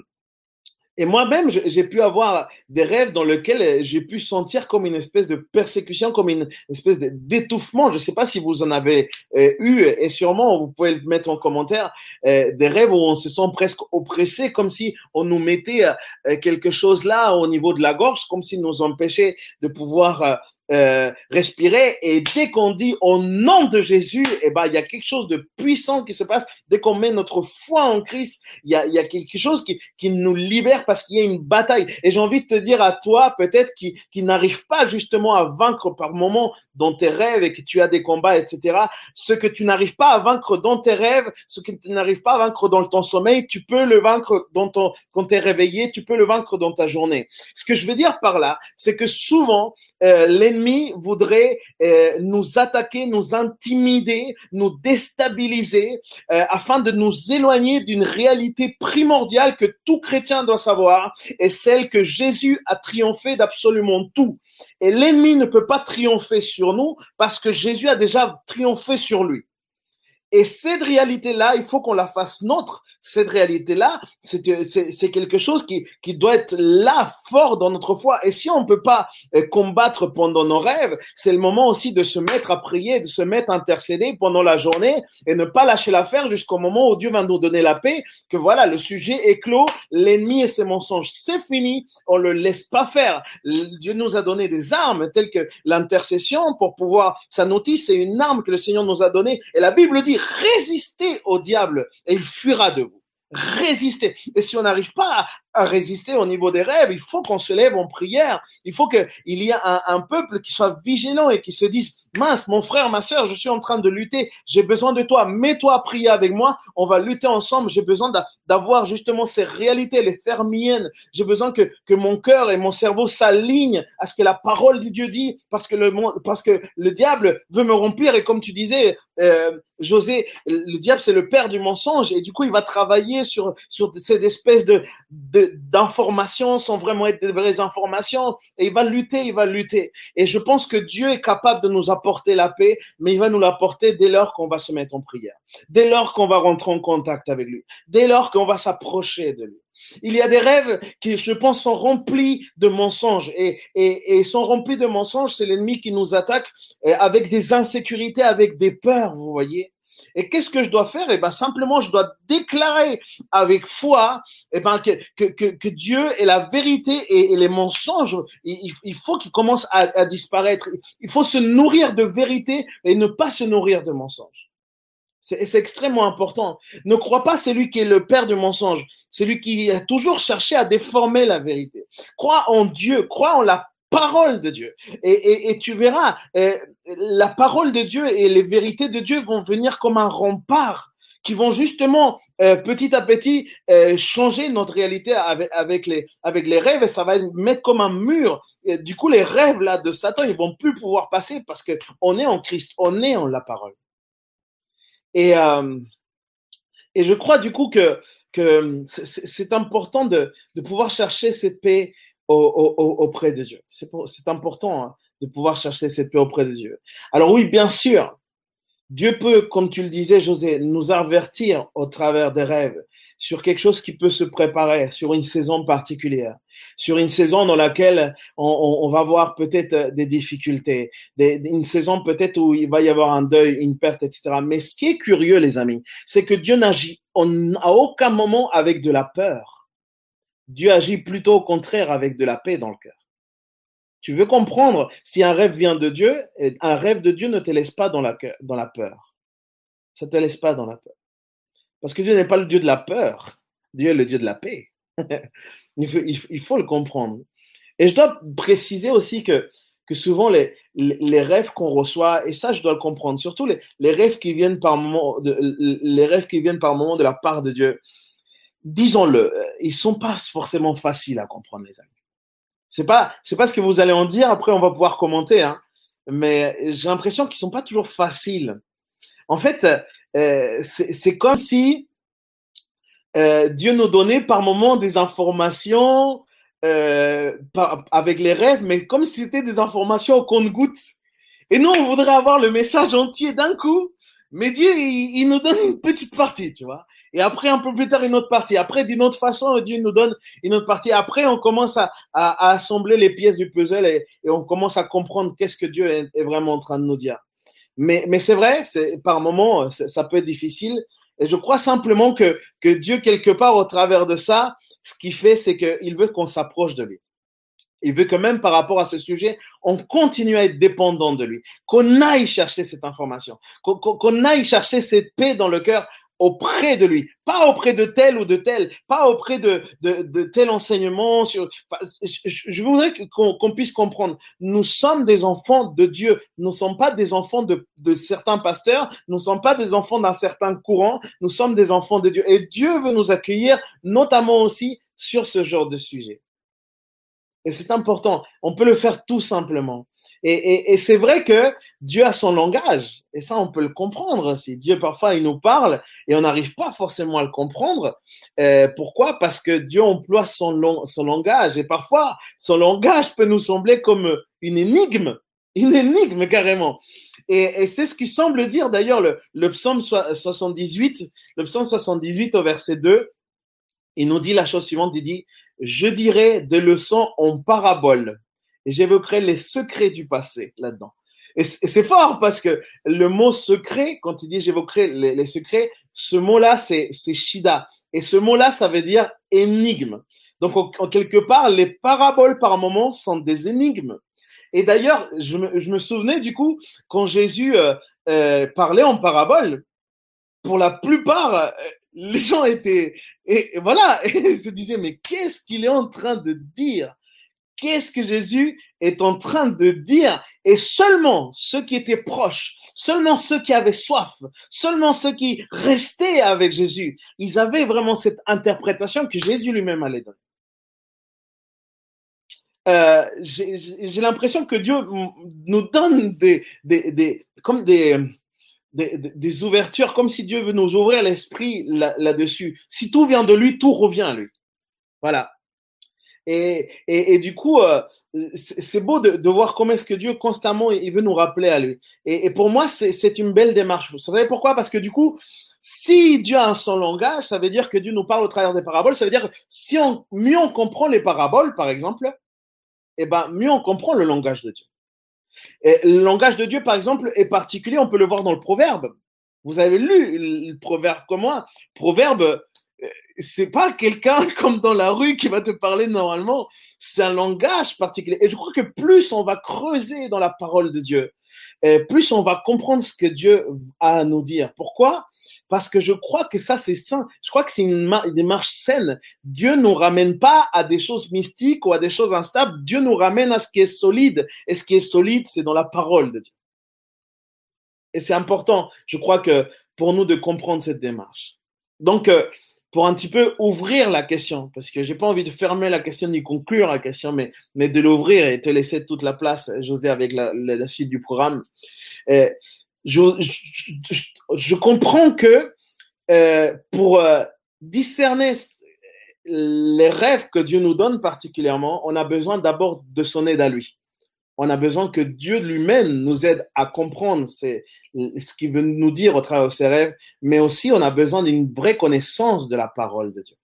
et moi-même, j'ai pu avoir des rêves dans lesquels j'ai pu sentir comme une espèce de persécution, comme une espèce d'étouffement. Je ne sais pas si vous en avez euh, eu, et sûrement vous pouvez le mettre en commentaire, euh, des rêves où on se sent presque oppressé, comme si on nous mettait euh, quelque chose là au niveau de la gorge, comme s'il nous empêchait de pouvoir euh, respirer. Et dès qu'on dit au nom de Jésus, eh ben, il y a quelque chose de puissant qui se passe. Dès qu'on met notre foi en Christ, il y a, y a quelque chose qui, qui nous libère parce qu'il y a une bataille. Et j'ai envie de te dire à toi, peut-être qui, qui n'arrive pas justement à vaincre par moment dans tes rêves et que tu as des combats, etc. Ce que tu n'arrives pas à vaincre dans tes rêves, ce que tu n'arrives pas à vaincre dans ton sommeil, tu peux le vaincre dans ton, quand tu es réveillé, tu peux le vaincre dans ta journée. Ce que je veux dire par là, c'est que souvent, euh, l'ennemi voudrait euh, nous attaquer, nous intimider, nous déstabiliser, euh, afin de nous éloigner d'une réalité primordiale que tout chrétien doit savoir, et celle que Jésus a triomphé d'absolument tout. Et l'ennemi ne peut pas triompher sur nous parce que Jésus a déjà triomphé sur lui. Et cette réalité-là, il faut qu'on la fasse nôtre. Cette réalité-là, c'est quelque chose qui, qui doit être là, fort dans notre foi. Et si on ne peut pas euh, combattre pendant nos rêves, c'est le moment aussi de se mettre à prier, de se mettre à intercéder pendant la journée et ne pas lâcher l'affaire jusqu'au moment où Dieu va nous donner la paix, que voilà, le sujet est clos, l'ennemi et ses mensonges, c'est fini, on le laisse pas faire. Dieu nous a donné des armes telles que l'intercession pour pouvoir, sa notice, c'est une arme que le Seigneur nous a donnée. Et la Bible dit, résistez au diable et il fuira de vous. Résistez. Et si on n'arrive pas à résister au niveau des rêves, il faut qu'on se lève en prière. Il faut qu'il y ait un, peuple qui soit vigilant et qui se dise, mince, mon frère, ma soeur, je suis en train de lutter, j'ai besoin de toi, mets-toi à prier avec moi, on va lutter ensemble, j'ai besoin d'avoir justement ces réalités, les faire miennes, j'ai besoin que, que mon cœur et mon cerveau s'alignent à ce que la parole de Dieu dit, parce que le, parce que le diable veut me remplir, et comme tu disais, euh, José, le diable c'est le père du mensonge, et du coup il va travailler sur, sur ces espèces de, de d'informations sans vraiment être des vraies informations. Et il va lutter, il va lutter. Et je pense que Dieu est capable de nous apporter la paix, mais il va nous l'apporter dès lors qu'on va se mettre en prière, dès lors qu'on va rentrer en contact avec lui, dès lors qu'on va s'approcher de lui. Il y a des rêves qui, je pense, sont remplis de mensonges. Et, et, et sont remplis de mensonges, c'est l'ennemi qui nous attaque avec des insécurités, avec des peurs, vous voyez. Et qu'est-ce que je dois faire? Eh ben simplement, je dois déclarer avec foi eh ben, que, que, que, Dieu est la vérité et, les mensonges, il, faut qu'ils commencent à, à disparaître. Il faut se nourrir de vérité et ne pas se nourrir de mensonges. C'est extrêmement important. Ne crois pas c'est lui qui est le père du mensonge. C'est lui qui a toujours cherché à déformer la vérité. Crois en Dieu, crois en la parole de Dieu. Et, tu verras, euh, la parole de Dieu et les vérités de Dieu vont venir comme un rempart qui vont justement euh, petit à petit euh, changer notre réalité avec, les, avec les rêves et ça va mettre comme un mur. du coup, les rêves là de Satan, ils vont plus pouvoir passer parce que on est en Christ, on est en la parole. Et, et je crois du coup que, que c'est important de, de pouvoir chercher cette paix auprès de Dieu. C'est important hein, de pouvoir chercher cette paix auprès de Dieu. Alors oui, bien sûr, Dieu peut, comme tu le disais, José, nous avertir au travers des rêves sur quelque chose qui peut se préparer, sur une saison particulière, sur une saison dans laquelle on, on, va voir peut-être des difficultés, des, une saison peut-être où il va y avoir un deuil, une perte, etc. Mais ce qui est curieux, les amis, c'est que Dieu n'agit à aucun moment avec de la peur. Dieu agit plutôt au contraire avec de la paix dans le cœur. Tu veux comprendre si un rêve vient de Dieu, un rêve de Dieu ne te laisse pas dans la, peur. Ça ne te laisse pas dans la peur. Parce que Dieu n'est pas le Dieu de la peur. Dieu est le Dieu de la paix. il, faut, le comprendre. Et je dois préciser aussi que, souvent les, rêves qu'on reçoit, et ça je dois le comprendre, surtout les, rêves qui viennent par moment, les rêves qui viennent par moment de la part de Dieu, disons-le, euh, ils sont pas forcément faciles à comprendre, les amis. C'est pas, c'est pas ce que vous allez en dire. Après, on va pouvoir commenter, hein. Mais j'ai l'impression qu'ils sont pas toujours faciles. En fait, euh, c'est comme si euh, Dieu nous donnait par moments des informations avec les rêves, mais comme si c'était des informations au compte-gouttes. Et nous, on voudrait avoir le message entier d'un coup, mais Dieu, il, nous donne une petite partie, tu vois. Et après, un peu plus tard, une autre partie. Après, d'une autre façon, Dieu nous donne une autre partie. Après, on commence à, assembler les pièces du puzzle et, on commence à comprendre qu'est-ce que Dieu est, vraiment en train de nous dire. Mais, mais c'est vrai, par moments, ça peut être difficile. Et je crois simplement que, que Dieu, quelque part, au travers de ça, ce qu'il fait, c'est qu'il veut qu'on s'approche de lui. Il veut que même par rapport à ce sujet, on continue à être dépendant de lui, qu'on aille chercher cette information, qu'on aille chercher cette paix dans le cœur auprès de lui, pas auprès de tel ou de tel, pas auprès de, de, tel enseignement. Je, voudrais qu'on puisse comprendre, nous sommes des enfants de Dieu, nous ne sommes pas des enfants de, de certains pasteurs, nous ne sommes pas des enfants d'un certain courant, nous sommes des enfants de Dieu. Et Dieu veut nous accueillir, notamment aussi sur ce genre de sujet. Et c'est important, on peut le faire tout simplement. Et, c'est vrai que Dieu a son langage, et ça on peut le comprendre. Si Dieu parfois il nous parle et on n'arrive pas forcément à le comprendre, euh, pourquoi? Parce que Dieu emploie son, langage, et parfois son langage peut nous sembler comme une énigme, une énigme carrément. Et, c'est ce qui semble dire d'ailleurs le, le psaume 78, le psaume 78 au verset 2, il nous dit la chose suivante, il dit, je dirais des leçons en parabole et j'évoquerai les secrets du passé là-dedans. Et c'est fort parce que le mot secret, quand il dit j'évoquerai les, secrets, ce mot-là, c'est shida. Et ce mot-là, ça veut dire énigme. Donc, en, quelque part, les paraboles par moment sont des énigmes. Et d'ailleurs, je me, souvenais du coup, quand Jésus euh, euh, parlait en parabole, pour la plupart, euh, les gens étaient, et, voilà, et se disaient, mais qu'est-ce qu'il est en train de dire? Qu'est-ce que Jésus est en train de dire? Et seulement ceux qui étaient proches, seulement ceux qui avaient soif, seulement ceux qui restaient avec Jésus, ils avaient vraiment cette interprétation que Jésus lui-même allait donner. Euh, j'ai l'impression que Dieu nous donne des, ouvertures, comme si Dieu veut nous ouvrir l'esprit là-dessus. si tout vient de lui, tout revient à lui. Voilà. Et, et, et, du coup, euh, c'est beau de, voir comment est-ce que Dieu constamment il veut nous rappeler à lui. Et, pour moi, c'est une belle démarche. Vous savez pourquoi? Parce que du coup, si Dieu a son langage, ça veut dire que Dieu nous parle au travers des paraboles. Ça veut dire si on, mieux on comprend les paraboles, par exemple, eh ben mieux on comprend le langage de Dieu. Et le langage de Dieu, par exemple, est particulier. On peut le voir dans le Proverbe. Vous avez lu le Proverbe comme moi. Proverbe, c'est pas quelqu'un comme dans la rue qui va te parler normalement. C'est un langage particulier. Et je crois que plus on va creuser dans la parole de Dieu, plus on va comprendre ce que Dieu a à nous dire. Pourquoi? Parce que je crois que ça, c'est sain. Je crois que c'est une, démarche saine. Dieu nous ramène pas à des choses mystiques ou à des choses instables. Dieu nous ramène à ce qui est solide. Et ce qui est solide, c'est dans la parole de Dieu. Et c'est important, je crois que pour nous de comprendre cette démarche. Donc, euh, pour un petit peu ouvrir la question, parce que j'ai pas envie de fermer la question ni conclure la question, mais, mais de l'ouvrir et te laisser toute la place, José, avec la, suite du programme. Euh, je, comprends que euh, pour euh, discerner les rêves que Dieu nous donne particulièrement, on a besoin d'abord de son aide à lui. On a besoin que Dieu lui-même nous aide à comprendre ce qu'il veut nous dire au travers de ses rêves, mais aussi on a besoin d'une vraie connaissance de la parole de Dieu.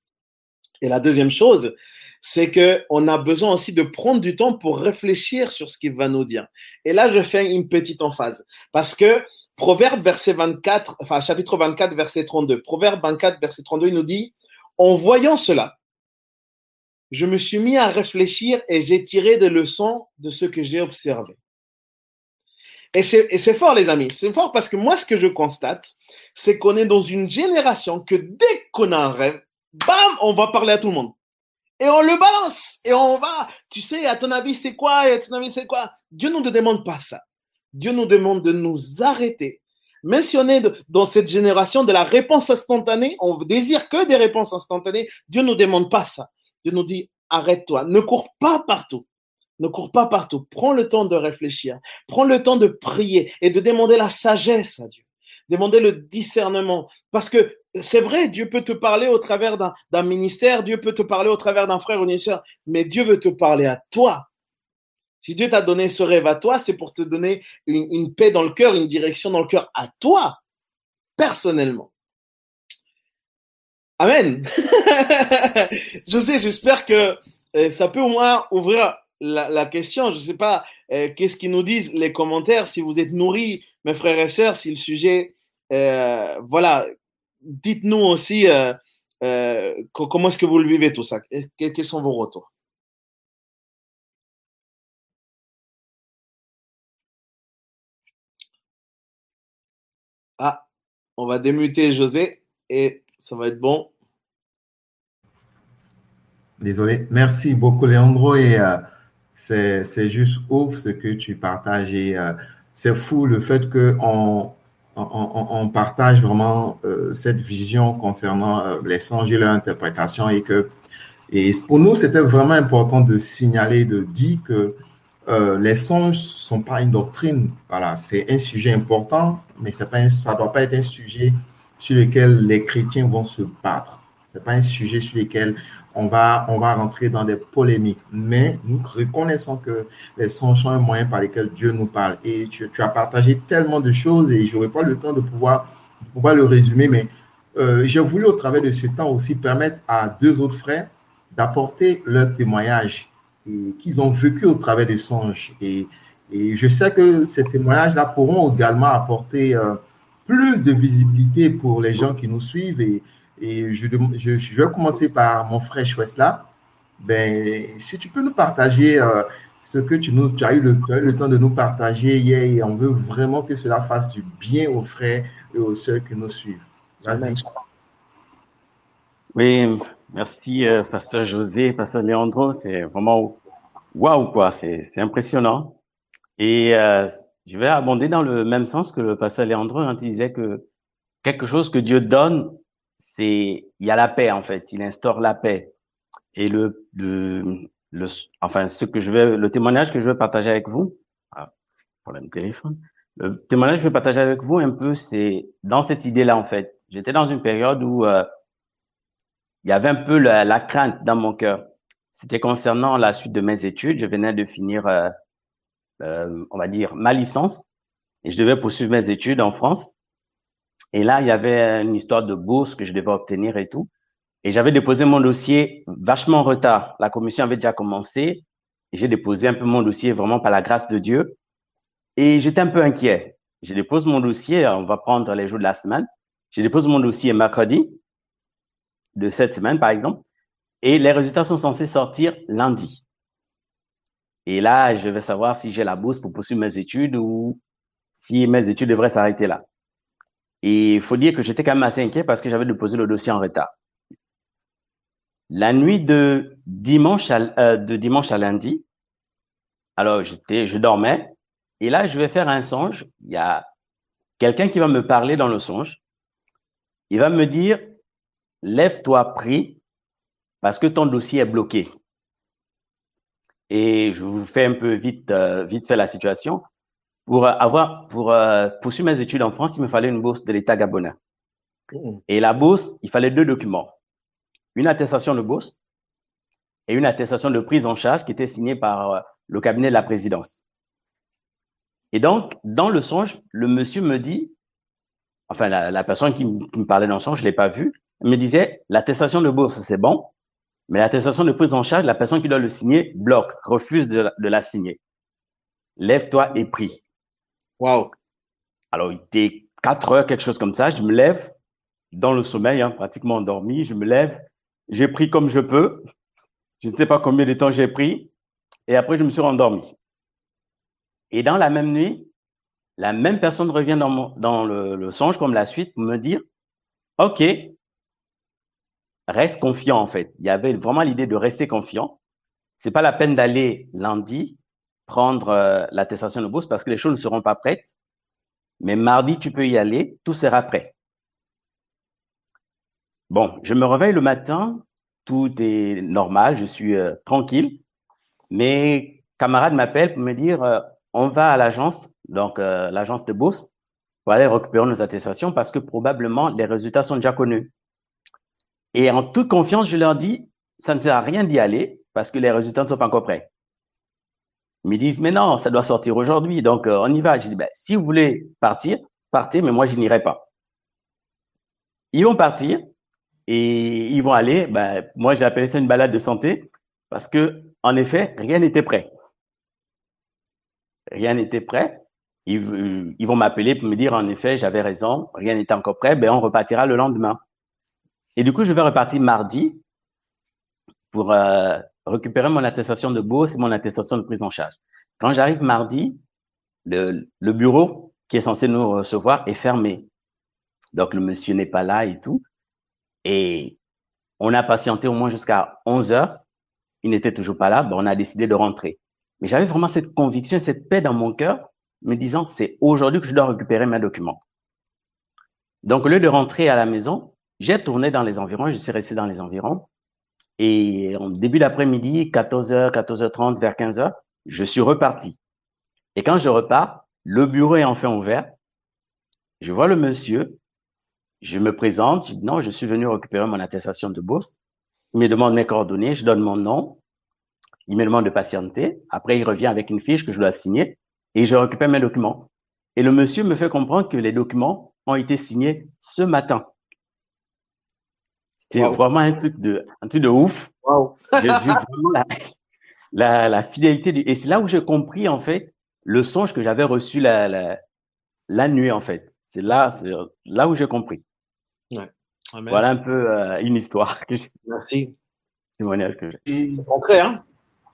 Et la deuxième chose, c'est que on a besoin aussi de prendre du temps pour réfléchir sur ce qu'il va nous dire. Et là, je fais une petite emphase parce que Proverbe verset 24, enfin chapitre 24 verset 32. Proverbe 24 verset 32, il nous dit en voyant cela, je me suis mis à réfléchir et j'ai tiré des leçons de ce que j'ai observé. Et c'est fort, les amis. C'est fort parce que moi, ce que je constate, c'est qu'on est dans une génération que dès qu'on a un rêve, bam, on va parler à tout le monde. Et on le balance. Et on va, tu sais, à ton avis, c'est quoi? À ton avis, c'est quoi? Dieu ne nous demande pas ça. Dieu nous demande de nous arrêter. Même si on est dans cette génération de la réponse instantanée, on désire que des réponses instantanées. Dieu ne nous demande pas ça. Dieu nous dit, arrête-toi. Ne cours pas partout. Ne cours pas partout. Prends le temps de réfléchir. Prends le temps de prier et de demander la sagesse à Dieu. Demander le discernement. Parce que c'est vrai, Dieu peut te parler au travers d'un ministère, Dieu peut te parler au travers d'un frère ou d'une soeur, mais Dieu veut te parler à toi. Si Dieu t'a donné ce rêve à toi, c'est pour te donner une, une paix dans le cœur, une direction dans le cœur à toi, personnellement. Amen. José. j'espère que euh, ça peut au moins ouvrir la, question. Je ne sais pas euh, qu'est-ce qu'ils nous disent les commentaires, si vous êtes nourris, mes frères et sœurs, si le sujet, euh, voilà, dites-nous aussi comment est-ce que vous le vivez tout ça, quels sont vos retours? Ah, on va démuter José et ça va être bon. Désolé. Merci beaucoup, Leandro. Et euh, c'est juste ouf ce que tu partages. Et euh, c'est fou le fait qu'on on, partage vraiment euh, cette vision concernant les songes et leur interprétation. Et que et pour nous, c'était vraiment important de signaler, de dire que les songes ne sont pas une doctrine. Voilà, c'est un sujet important, mais pas ça ne doit pas être un sujet sur lequel les chrétiens vont se battre. Ce n'est pas un sujet sur lequel on va, on va rentrer dans des polémiques. Mais nous reconnaissons que les songes sont un moyen par lequel Dieu nous parle. Et tu, as partagé tellement de choses et je n'aurai pas le temps de pouvoir, pouvoir le résumer, mais euh, j'ai voulu au travers de ce temps aussi permettre à deux autres frères d'apporter leur témoignage qu'ils ont vécu au travers des songes. Et, et je sais que ces témoignages-là pourront également apporter euh, plus de visibilité pour les gens qui nous suivent et, et je, je, vais commencer par mon frère Chouesla. Ben, si tu peux nous partager euh, ce que tu, nous, as eu le, le, temps de nous partager hier et on veut vraiment que cela fasse du bien aux frères et aux sœurs qui nous suivent. Vas-y. Oui, merci, euh, Pasteur José, Pasteur Leandro. C'est vraiment waouh, quoi. C'est impressionnant. Et euh, je vais abonder dans le même sens que le Pasteur Leandro quand il disait que quelque chose que Dieu donne, c'est il y a la paix en fait. Il instaure la paix. Et le, le, le enfin ce que je vais le témoignage que je vais partager avec vous, ah, problème téléphone. Le témoignage que je vais partager avec vous un peu, c'est dans cette idée-là en fait. J'étais dans une période où euh, il y avait un peu la, la crainte dans mon cœur. C'était concernant la suite de mes études. Je venais de finir, euh, euh, on va dire, ma licence et je devais poursuivre mes études en France. Et là, il y avait une histoire de bourse que je devais obtenir et tout. Et j'avais déposé mon dossier vachement en retard. La commission avait déjà commencé. J'ai déposé un peu mon dossier vraiment par la grâce de Dieu. Et j'étais un peu inquiet. Je dépose mon dossier, on va prendre les jours de la semaine. Je dépose mon dossier mercredi de cette semaine, par exemple. Et les résultats sont censés sortir lundi. Et là, je vais savoir si j'ai la bourse pour poursuivre mes études ou si mes études devraient s'arrêter là. Et il faut dire que j'étais quand même assez inquiet parce que j'avais déposé le dossier en retard. La nuit de dimanche à, euh, de dimanche à lundi, alors j'étais, je dormais, et là je vais faire un songe. Il y a quelqu'un qui va me parler dans le songe. Il va me dire, lève-toi, prie, parce que ton dossier est bloqué. Et je vous fais un peu vite, euh, vite fait la situation. Pour avoir, pour euh, poursuivre mes études en France, il me fallait une bourse de l'État gabonais. Et la bourse, il fallait deux documents. Une attestation de bourse et une attestation de prise en charge qui était signée par euh, le cabinet de la présidence. Et donc, dans le songe, le monsieur me dit, enfin, la, personne qui, me parlait dans le songe, je l'ai pas vu, me disait, l'attestation de bourse, c'est bon, mais l'attestation de prise en charge, la personne qui doit le signer bloque, refuse de, de la signer. Lève-toi et prie. Wow. Alors, il était 4 heures, quelque chose comme ça. Je me lève dans le sommeil, hein, pratiquement endormi. Je me lève. J'ai pris comme je peux. Je ne sais pas combien de temps j'ai pris. Et après, je me suis rendormi. Et dans la même nuit, la même personne revient dans, le songe comme la suite pour me dire, OK, reste confiant en fait. Il y avait vraiment l'idée de rester confiant. C'est pas la peine d'aller lundi prendre euh, l'attestation de bourse parce que les choses ne seront pas prêtes. Mais mardi, tu peux y aller, tout sera prêt. Bon, je me réveille le matin, tout est normal, je suis euh, tranquille. Mes camarades m'appellent pour me dire euh, on va à l'agence, donc l'agence de bourse, pour aller récupérer nos attestations parce que probablement les résultats sont déjà connus. Et en toute confiance, je leur dis ça ne sert à rien d'y aller parce que les résultats ne sont pas encore prêts. Ils me disent, mais non, ça doit sortir aujourd'hui, donc euh, on y va. Je dis, ben, si vous voulez partir, partez, mais moi, je n'irai pas. Ils vont partir et ils vont aller. Ben, moi, j'ai appelé ça une balade de santé parce que, en effet, rien n'était prêt. Rien n'était prêt. Ils, ils vont m'appeler pour me dire, en effet, j'avais raison, rien n'était encore prêt, ben, on repartira le lendemain. Et du coup, je vais repartir mardi pour euh, récupérer mon attestation de bourse et mon attestation de prise en charge. Quand j'arrive mardi, le, le, bureau qui est censé nous recevoir est fermé. Donc, le monsieur n'est pas là et tout. Et on a patienté au moins jusqu'à 11 heures. Il n'était toujours pas là. Ben, on a décidé de rentrer. Mais j'avais vraiment cette conviction, cette paix dans mon cœur, me disant, c'est aujourd'hui que je dois récupérer mes documents. Donc, au lieu de rentrer à la maison, j'ai tourné dans les environs, je suis resté dans les environs. Et en début d'après-midi, 14h, 14h30, vers 15h, je suis reparti. Et quand je repars, le bureau est enfin ouvert. Je vois le monsieur, je me présente, je dis non, je suis venu récupérer mon attestation de bourse. Il me demande mes coordonnées, je donne mon nom, il me demande de patienter. Après, il revient avec une fiche que je dois signer et je récupère mes documents. Et le monsieur me fait comprendre que les documents ont été signés ce matin. C'était vraiment un truc de, un truc de ouf. J'ai vu vraiment la, la, fidélité du, et c'est là où j'ai compris, en fait, le songe que j'avais reçu la, la, la, nuit, en fait. C'est là, c'est là où j'ai compris. Ouais. Voilà un peu euh, une histoire que j'ai. Merci. C'est concret, hein?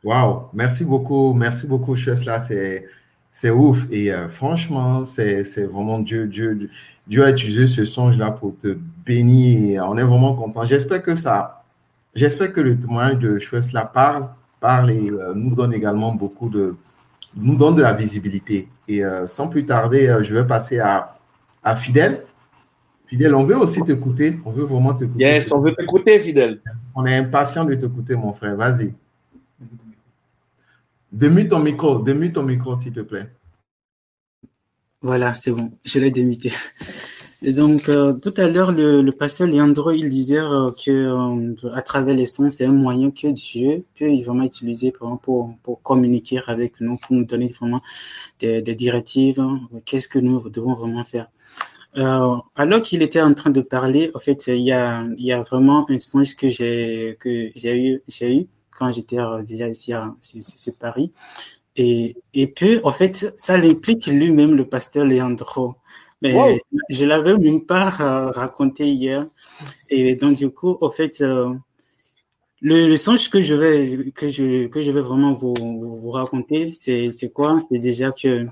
Waouh, merci beaucoup, merci beaucoup, Chesla. C'est, c'est ouf. Et euh, franchement, c'est, vraiment Dieu, Dieu, Dieu a utilisé ce songe-là pour te bénir. on est vraiment content. J'espère que ça, j'espère que le témoignage de Chesla parle, parle et euh, nous donne également beaucoup de, nous donne de la visibilité. Et euh, sans plus tarder, je vais passer à, à Fidèle. Fidèle, on veut aussi t'écouter. On veut vraiment t'écouter. Yes, on veut t'écouter, Fidèle. On est impatient de t'écouter, mon frère. Vas-y. Démute ton micro, démute ton micro, s'il te plaît. Voilà, c'est bon, je l'ai démuté. Et donc, euh, tout à l'heure, le, pasteur Leandro, il disait euh, que euh, à travers les sons, c'est un moyen que Dieu peut vraiment utiliser pour, pour, communiquer avec nous, pour nous donner vraiment des, directives. Hein. Qu'est-ce que nous devons vraiment faire Alors qu'il était en train de parler, en fait, il y a, il y a vraiment un songe que j'ai que j'ai eu quand j'étais euh, déjà ici à Paris. Et, et puis, en fait, ça l'implique lui-même, le pasteur Leandro. Mais je, ne l'avais même pas euh, raconté hier. Et donc, du coup, en fait, euh, le, songe que je vais, que je, que je vais vraiment vous, vous raconter, c'est, quoi? C'est déjà que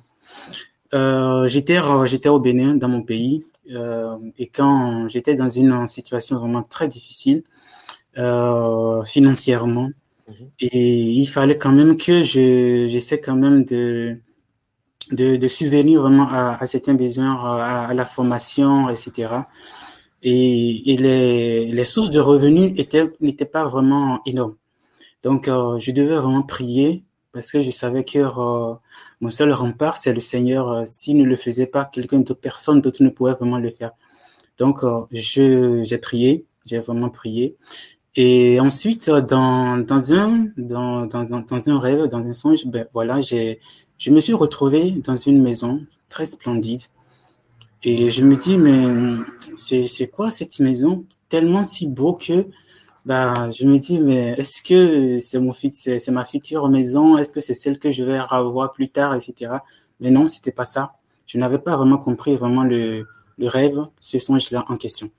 euh, j'étais, au Bénin, dans mon pays, euh, et quand j'étais dans une situation vraiment très difficile, financièrement. Et il fallait quand même que je, j'essaie quand même de, de, de subvenir vraiment à, à certains besoins, à, la formation, etc. Et, et les, les sources de revenus étaient, n'étaient pas vraiment énormes. Donc, euh, je devais vraiment prier parce que je savais que euh, mon seul rempart, c'est le Seigneur. Euh, s'il ne le faisait pas, quelqu'un d'autre, personne d'autre ne pouvait vraiment le faire. Donc, je, j'ai prié, j'ai vraiment prié. Et ensuite, dans, dans, un, dans, dans, dans un rêve, dans un songe, ben voilà, je me suis retrouvé dans une maison très splendide. Et je me dis, mais c'est, quoi cette maison tellement si beau que bah, je me dis, mais est-ce que c'est, c'est, ma future maison? Est-ce que c'est celle que je vais revoir plus tard, etc. Mais non, c'était pas ça. Je n'avais pas vraiment compris vraiment le, le rêve, ce songe-là en question.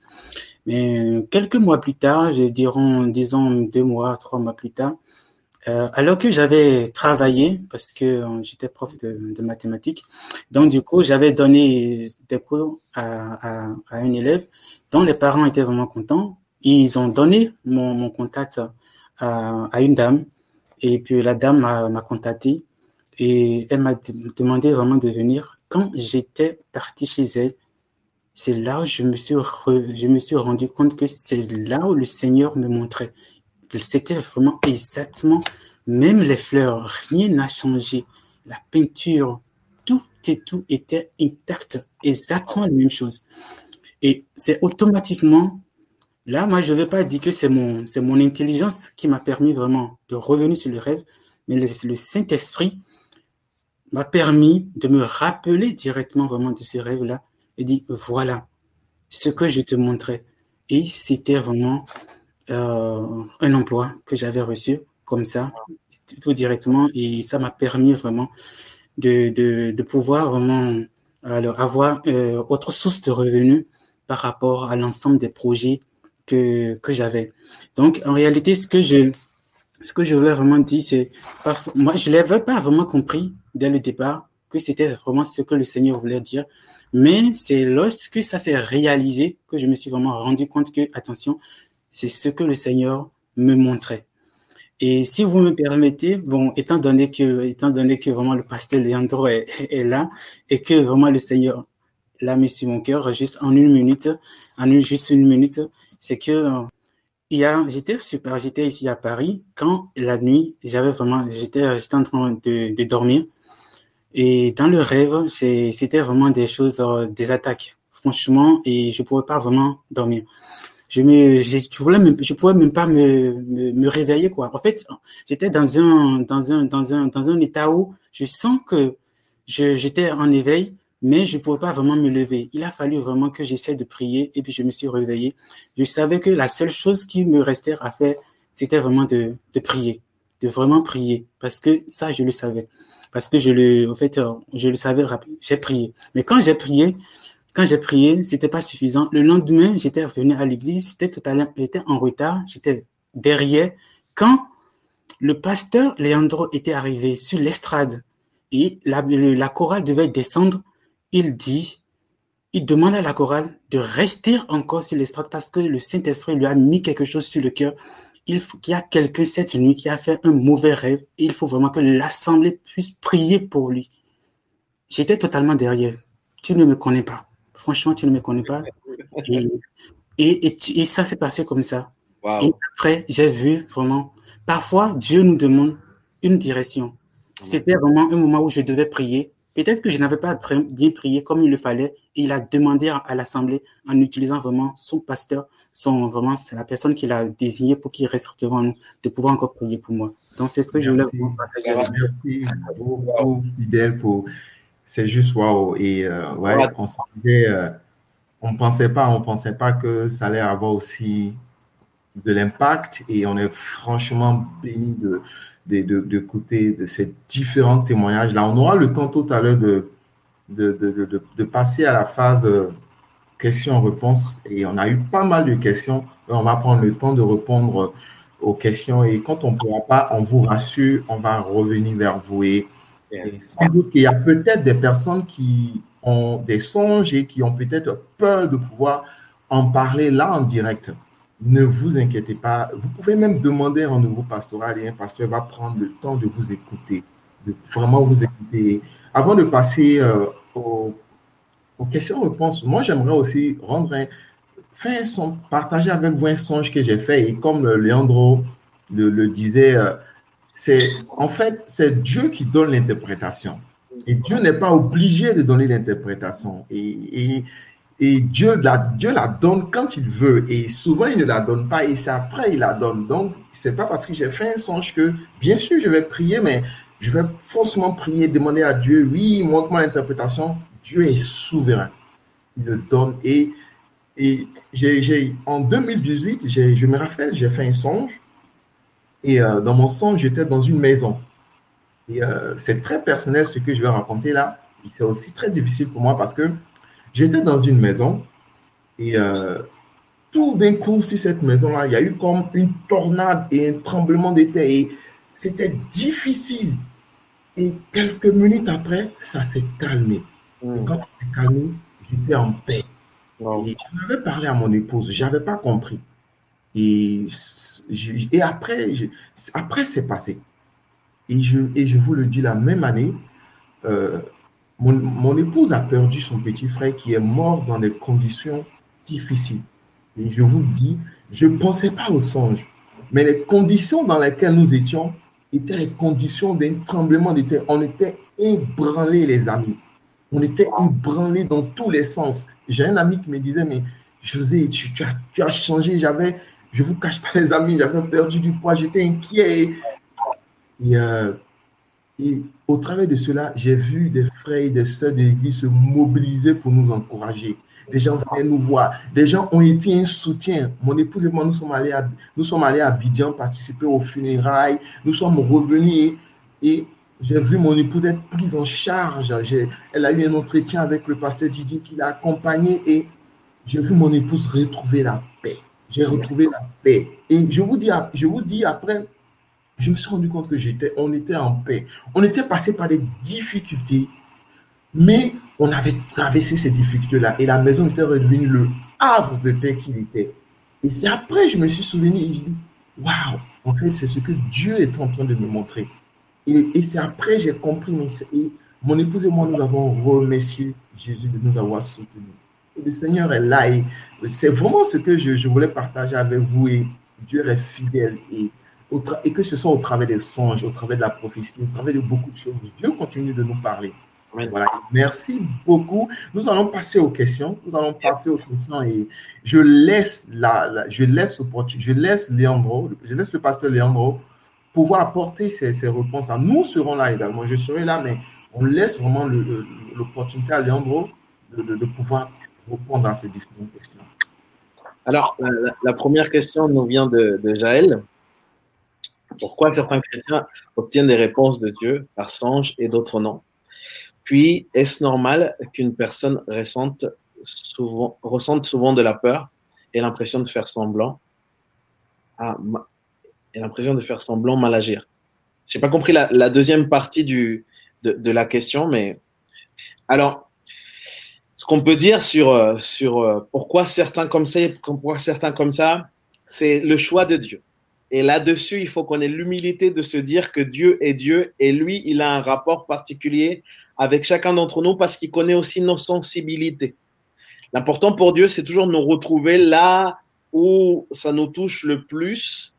Mais quelques mois plus tard, je dirais, disons deux mois, trois mois plus tard, euh, alors que j'avais travaillé, parce que euh, j'étais prof de, mathématiques, donc du coup, j'avais donné des cours à, à, une élève dont les parents étaient vraiment contents. Ils ont donné mon, contact à, une dame, et puis la dame m'a contacté, et elle m'a demandé vraiment de venir. Quand j'étais parti chez elle, c'est là où je me suis, rendu compte que c'est là où le Seigneur me montrait. C'était vraiment exactement, même les fleurs, rien n'a changé. La peinture, tout et tout était intact, exactement la même chose. Et c'est automatiquement, là, moi, je ne vais pas dire que c'est mon, c'est mon intelligence qui m'a permis vraiment de revenir sur le rêve, mais le Saint-Esprit m'a permis de me rappeler directement vraiment de ce rêve-là et dit, voilà ce que je te montrais. Et c'était vraiment euh, un emploi que j'avais reçu comme ça, tout directement. Et ça m'a permis vraiment de, pouvoir vraiment alors, avoir euh, autre source de revenus par rapport à l'ensemble des projets que, j'avais. Donc, en réalité, ce que je, ce que je voulais vraiment dire, c'est, moi, je l'avais pas vraiment compris dès le départ que c'était vraiment ce que le Seigneur voulait dire. Mais c'est lorsque ça s'est réalisé que je me suis vraiment rendu compte que, attention, c'est ce que le Seigneur me montrait. Et si vous me permettez, bon, étant donné que, étant donné que vraiment le pasteur Leandro est, là et que vraiment le Seigneur l'a mis sur mon cœur, juste en une minute, en une, juste une minute, c'est que euh, il y a, j'étais super, j'étais ici à Paris quand la nuit, j'avais vraiment, j'étais, j'étais en train de, de, dormir et dans le rêve, c'était vraiment des choses, euh, des attaques, franchement, et je pouvais pas vraiment dormir je me, je, même, je pouvais même pas me, me, réveiller quoi. En fait, j'étais dans un, dans un, dans un, dans un état où je sens que je, j'étais en éveil, mais je pouvais pas vraiment me lever. Il a fallu vraiment que j'essaie de prier et puis je me suis réveillé. Je savais que la seule chose qui me restait à faire, c'était vraiment de, de prier, de vraiment prier, parce que ça, je le savais, parce que je le, en fait, je le savais J'ai prié, mais quand j'ai prié, quand j'ai prié, c'était pas suffisant. Le lendemain, j'étais revenu à l'église, j'étais totalement, j'étais en retard, j'étais derrière. Quand le pasteur Leandro était arrivé sur l'estrade et la, la chorale devait descendre, il dit, il demande à la chorale de rester encore sur l'estrade parce que le Saint-Esprit lui a mis quelque chose sur le cœur. Il faut qu'il y a quelqu'un cette nuit qui a fait un mauvais rêve et il faut vraiment que l'assemblée puisse prier pour lui. J'étais totalement derrière. Tu ne me connais pas franchement, tu ne me connais pas. Et, et, ça s'est passé comme ça. Et après, j'ai vu vraiment, parfois, Dieu nous demande une direction. C'était vraiment un moment où je devais prier. Peut-être que je n'avais pas bien prié comme il le fallait. Et il a demandé à, l'Assemblée, en utilisant vraiment son pasteur, son, vraiment, c'est la personne qu'il a désigné pour qu'il reste devant nous, de pouvoir encore prier pour moi. Donc, c'est ce que je voulais vous partager. Merci beaucoup, fidèle, pour c'est juste waouh. Et euh, ouais, on se disait, euh, on pensait pas, on pensait pas que ça allait avoir aussi de l'impact. Et on est franchement béni de, de, de, de ces différents témoignages. Là, on aura le temps tout à l'heure de, de, de, de, passer à la phase euh, questions-réponses. Et on a eu pas mal de questions. On va prendre le temps de répondre aux questions. Et quand on ne pourra pas, on vous rassure, on va revenir vers vous. Et sans doute qu'il y a peut-être des personnes qui ont des songes et qui ont peut-être peur de pouvoir en parler là en direct. Ne vous inquiétez pas. Vous pouvez même demander un nouveau pastoral et un pasteur va prendre le temps de vous écouter, de vraiment vous écouter. Avant de passer euh, aux, questions-réponses, moi j'aimerais aussi rendre faire son, partager avec vous un songe que j'ai fait et comme Leandro le, disait, euh, c'est en fait, c'est Dieu qui donne l'interprétation. Et Dieu n'est pas obligé de donner l'interprétation. Et, et, Dieu, la, Dieu la donne quand il veut. Et souvent, il ne la donne pas. Et c'est après, il la donne. Donc, c'est pas parce que j'ai fait un songe que, bien sûr, je vais prier, mais je vais faussement prier, demander à Dieu, oui, montre-moi l'interprétation. Dieu est souverain. Il le donne. Et, et en 2018, je me rappelle, j'ai fait un songe et euh, dans mon songe, j'étais dans une maison. Et euh, c'est très personnel ce que je vais raconter là. C'est aussi très difficile pour moi parce que j'étais dans une maison et euh, tout d'un coup sur cette maison-là, il y a eu comme une tornade et un tremblement de terre. Et c'était difficile. Et quelques minutes après, ça s'est calmé. Hmm. quand s'est calmé, j'étais en paix. Et j'avais parlé à mon épouse, je n'avais pas compris. Et et après, après c'est passé. Et je, et je vous le dis, la même année, euh, mon, mon, épouse a perdu son petit frère qui est mort dans des conditions difficiles. Et je vous le dis, je ne pensais pas au songe, mais les conditions dans lesquelles nous étions étaient les conditions d'un tremblement de terre. On était ébranlés, les amis. On était ébranlés dans tous les sens. J'ai un ami qui me disait, mais José, tu, tu, as, changé. J'avais je vous cache pas, les amis, j'avais perdu du poids, j'étais inquiet. Euh, et, au travers de cela, j'ai vu des frères et des sœurs de l'Église se mobiliser pour nous encourager. Des gens venaient nous voir. Des gens ont été un soutien. Mon épouse et moi, nous sommes allés à, nous sommes allés à Abidjan participer aux funérailles. Nous sommes revenus et, j'ai vu mon épouse être prise en charge. Elle a eu un entretien avec le pasteur Didier qui l'a accompagné et j'ai vu mon épouse retrouver la paix j'ai retrouvé la paix. Et je vous dis, je vous dis après, je me suis rendu compte que j'étais, on était en paix. On était passé par des difficultés, mais on avait traversé ces difficultés-là et la maison était redevenue le havre de paix qu'il était. Et c'est après, je me suis souvenu, et je dis, waouh, en fait, c'est ce que Dieu est en train de me montrer. Et, c'est après, j'ai compris, mais et mon épouse et moi, nous avons remercié Jésus de nous avoir soutenus. Et le Seigneur est là et c'est vraiment ce que je, voulais partager avec vous. Et Dieu est fidèle et, et que ce soit au travers des songes, au travers de la prophétie, au travers de beaucoup de choses, Dieu continue de nous parler. Voilà. Merci beaucoup. Nous allons passer aux questions. Nous allons passer aux questions et je laisse la, je laisse je laisse Leandro, je laisse le pasteur Leandro pouvoir apporter ses, réponses. À nous serons là également. Je serai là, mais on laisse vraiment l'opportunité à Leandro de, pouvoir répondre à ces différentes questions. Alors, la, première question nous vient de, Jaël. Pourquoi certains chrétiens obtiennent des réponses de Dieu par songe et d'autres non? Puis, est-ce normal qu'une personne ressente souvent, ressente souvent de la peur et l'impression de faire semblant? Ah, et l'impression de faire semblant mal agir Je n'ai pas compris la, deuxième partie du, de, la question, mais alors, ce qu'on peut dire sur, euh, sur euh, pourquoi certains comme ça, pourquoi certains comme ça, c'est le choix de Dieu. Et là-dessus, il faut qu'on ait l'humilité de se dire que Dieu est Dieu et lui, il a un rapport particulier avec chacun d'entre nous parce qu'il connaît aussi nos sensibilités. L'important pour Dieu, c'est toujours de nous retrouver là où ça nous touche le plus.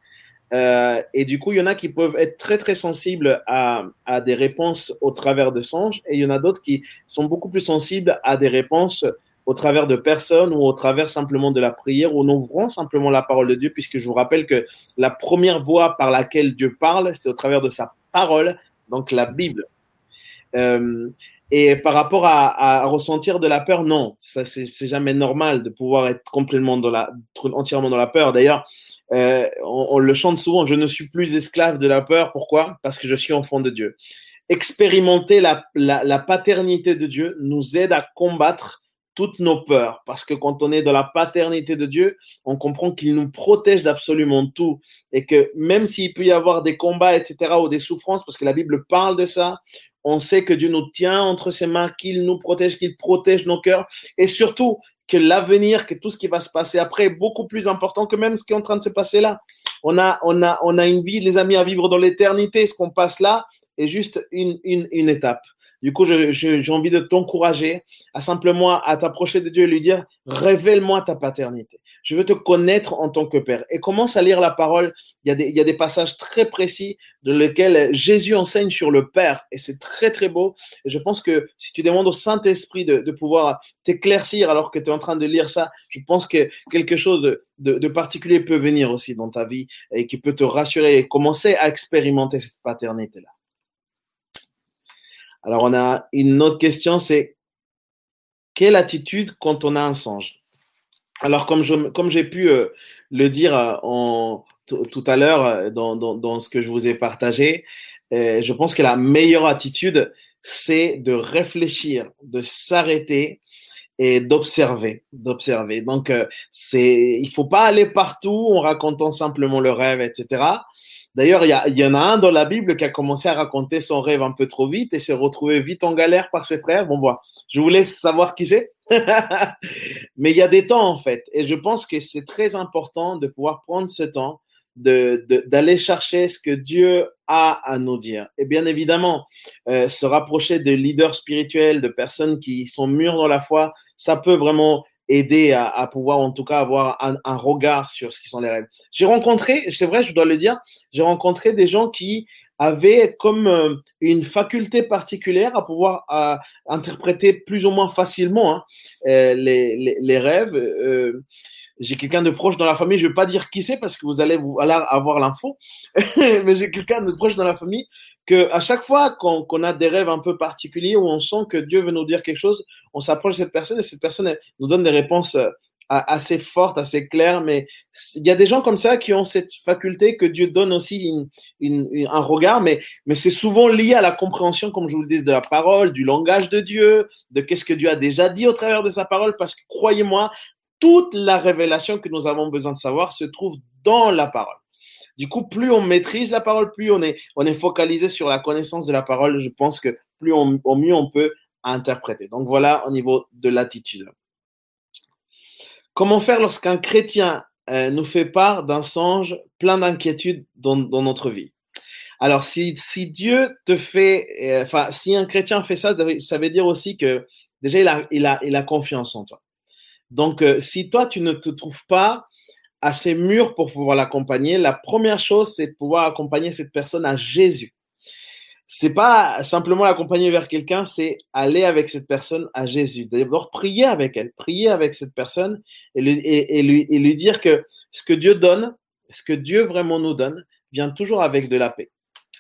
Euh, et du coup, il y en a qui peuvent être très, très sensibles à, à des réponses au travers de songes, et il y en a d'autres qui sont beaucoup plus sensibles à des réponses au travers de personnes ou au travers simplement de la prière ou en ouvrant simplement la parole de Dieu, puisque je vous rappelle que la première voie par laquelle Dieu parle, c'est au travers de sa parole, donc la Bible. Euh, et par rapport à, ressentir de la peur, non, ça c'est jamais normal de pouvoir être complètement dans la, entièrement dans la peur. D'ailleurs, euh, on, le chante souvent. Je ne suis plus esclave de la peur. Pourquoi? Parce que je suis enfant de Dieu. Expérimenter la, la paternité de Dieu nous aide à combattre toutes nos peurs. Parce que quand on est dans la paternité de Dieu, on comprend qu'il nous protège d'absolument tout. Et que même s'il peut y avoir des combats, etc., ou des souffrances, parce que la Bible parle de ça, on sait que Dieu nous tient entre ses mains, qu'il nous protège, qu'il protège nos cœurs, et surtout que l'avenir, que tout ce qui va se passer après est beaucoup plus important que même ce qui est en train de se passer là. On a, on a, on a une vie, les amis, à vivre dans l'éternité. Ce qu'on passe là est juste une, une, une étape. Du coup, j'ai envie de t'encourager à simplement à t'approcher de Dieu et lui dire, révèle-moi ta paternité. Je veux te connaître en tant que Père. Et commence à lire la parole. Il y a des, passages très précis dans lesquels Jésus enseigne sur le Père. Et c'est très, très beau. Et je pense que si tu demandes au Saint-Esprit de, pouvoir t'éclaircir alors que tu es en train de lire ça, je pense que quelque chose de, de, de, particulier peut venir aussi dans ta vie et qui peut te rassurer et commencer à expérimenter cette paternité-là. Alors, on a une autre question, c'est quelle attitude quand on a un songe? Alors, comme, comme j'ai pu euh, le dire euh, tout à l'heure euh, dans, dans, ce que je vous ai partagé, je pense que la meilleure attitude, c'est de réfléchir, de s'arrêter et d'observer, d'observer. Donc, c'est, il faut pas aller partout en racontant simplement le rêve, etc. D'ailleurs, il y, en a un dans la Bible qui a commencé à raconter son rêve un peu trop vite et s'est retrouvé vite en galère par ses frères. Bon, voilà. Je vous laisse savoir qui c'est. Mais il y a des temps, en fait. Et je pense que c'est très important de pouvoir prendre ce temps d'aller chercher ce que Dieu a à nous dire. Et bien évidemment, euh, se rapprocher de leaders spirituels, de personnes qui sont mûres dans la foi, ça peut vraiment aider à, pouvoir en tout cas avoir un, regard sur ce qui sont les rêves. J'ai rencontré, c'est vrai, je dois le dire, j'ai rencontré des gens qui avaient comme euh, une faculté particulière à pouvoir interpréter plus ou moins facilement hein, euh, les, rêves. Euh, j'ai quelqu'un de proche dans la famille, je ne vais pas dire qui c'est parce que vous allez avoir l'info, mais j'ai quelqu'un de proche dans la famille que à chaque fois qu'on a des rêves un peu particuliers où on sent que Dieu veut nous dire quelque chose, on s'approche de cette personne et cette personne nous donne des réponses assez fortes, assez claires. Mais il y a des gens comme ça qui ont cette faculté que Dieu donne aussi un regard, mais, c'est souvent lié à la compréhension, comme je vous le dis, de la parole, du langage de Dieu, de qu'est-ce que Dieu a déjà dit au travers de sa parole, parce que croyez-moi, toute la révélation que nous avons besoin de savoir se trouve dans la parole. Du coup, plus on maîtrise la parole, plus on est, focalisé sur la connaissance de la parole. Je pense que plus on, au mieux on peut interpréter. Donc voilà au niveau de l'attitude. Comment faire lorsqu'un chrétien euh, nous fait part d'un songe plein d'inquiétudes dans, notre vie? Alors si, Dieu te fait, euh, enfin si un chrétien fait ça, ça veut dire aussi que déjà il a confiance en toi. Donc euh, si toi tu ne te trouves pas assez mûr pour pouvoir l'accompagner, la première chose c'est de pouvoir accompagner cette personne à Jésus c'est pas simplement l'accompagner vers quelqu'un, c'est aller avec cette personne à Jésus. D'abord, prier avec elle, prier avec cette personne et lui, dire que ce que Dieu donne, ce que Dieu vraiment nous donne, vient toujours avec de la paix.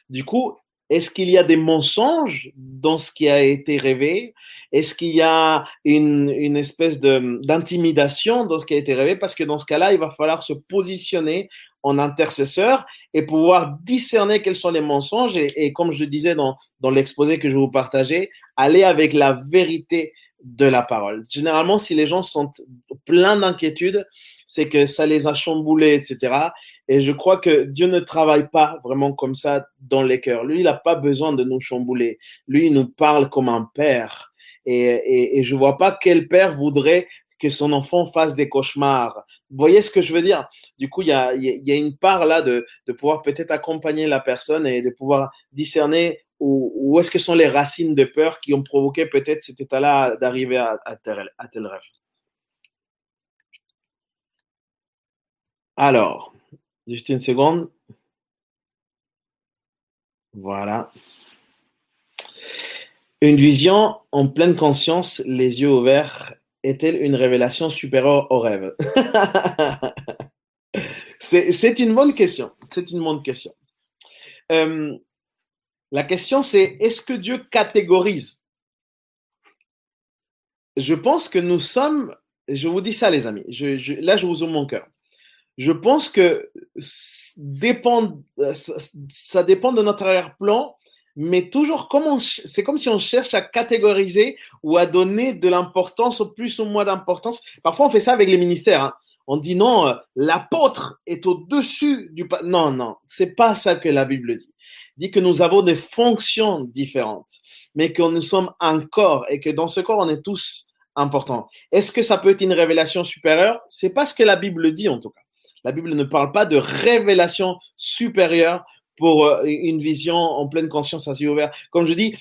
Du coup, est-ce qu'il y a des mensonges dans ce qui a été rêvé? Est-ce qu'il y a une, une espèce d'intimidation dans ce qui a été rêvé? Parce que dans ce cas-là, il va falloir se positionner en intercesseur et pouvoir discerner quels sont les mensonges et, comme je disais dans, dans l'exposé que je vous partageais, aller avec la vérité de la parole. Généralement, si les gens sont pleins d'inquiétudes, c'est que ça les a chamboulés, etc. Et je crois que Dieu ne travaille pas vraiment comme ça dans les cœurs. Lui, il n'a pas besoin de nous chambouler. Lui, il nous parle comme un père. Et, et, et je vois pas quel père voudrait que son enfant fasse des cauchemars. Vous voyez ce que je veux dire? Du coup, il y a, une part là de, pouvoir peut-être accompagner la personne et de pouvoir discerner où, est-ce que sont les racines de peur qui ont provoqué peut-être cet état-là d'arriver à, à tel rêve. Alors, juste une seconde. Voilà. Une vision en pleine conscience, les yeux ouverts est-elle une révélation supérieure au rêve? C'est une bonne question. C'est une bonne question. Euh, la question, c'est est-ce que Dieu catégorise? Je pense que nous sommes, je vous dis ça les amis, là je vous ouvre mon cœur. Je pense que dépend, ça dépend de notre arrière-plan mais toujours c'est comme si on cherche à catégoriser ou à donner de l'importance plus ou moins d'importance. Parfois, on fait ça avec les ministères. Hein. On dit non, euh, l'apôtre est au-dessus du. Non, non, c'est pas ça que la Bible dit. Dit que nous avons des fonctions différentes, mais que nous sommes un corps et que dans ce corps, on est tous importants. Est-ce que ça peut être une révélation supérieure? C'est pas ce que la Bible dit en tout cas. La Bible ne parle pas de révélation supérieure pour euh, une vision en pleine conscience à yeux ouverts. Comme je dis,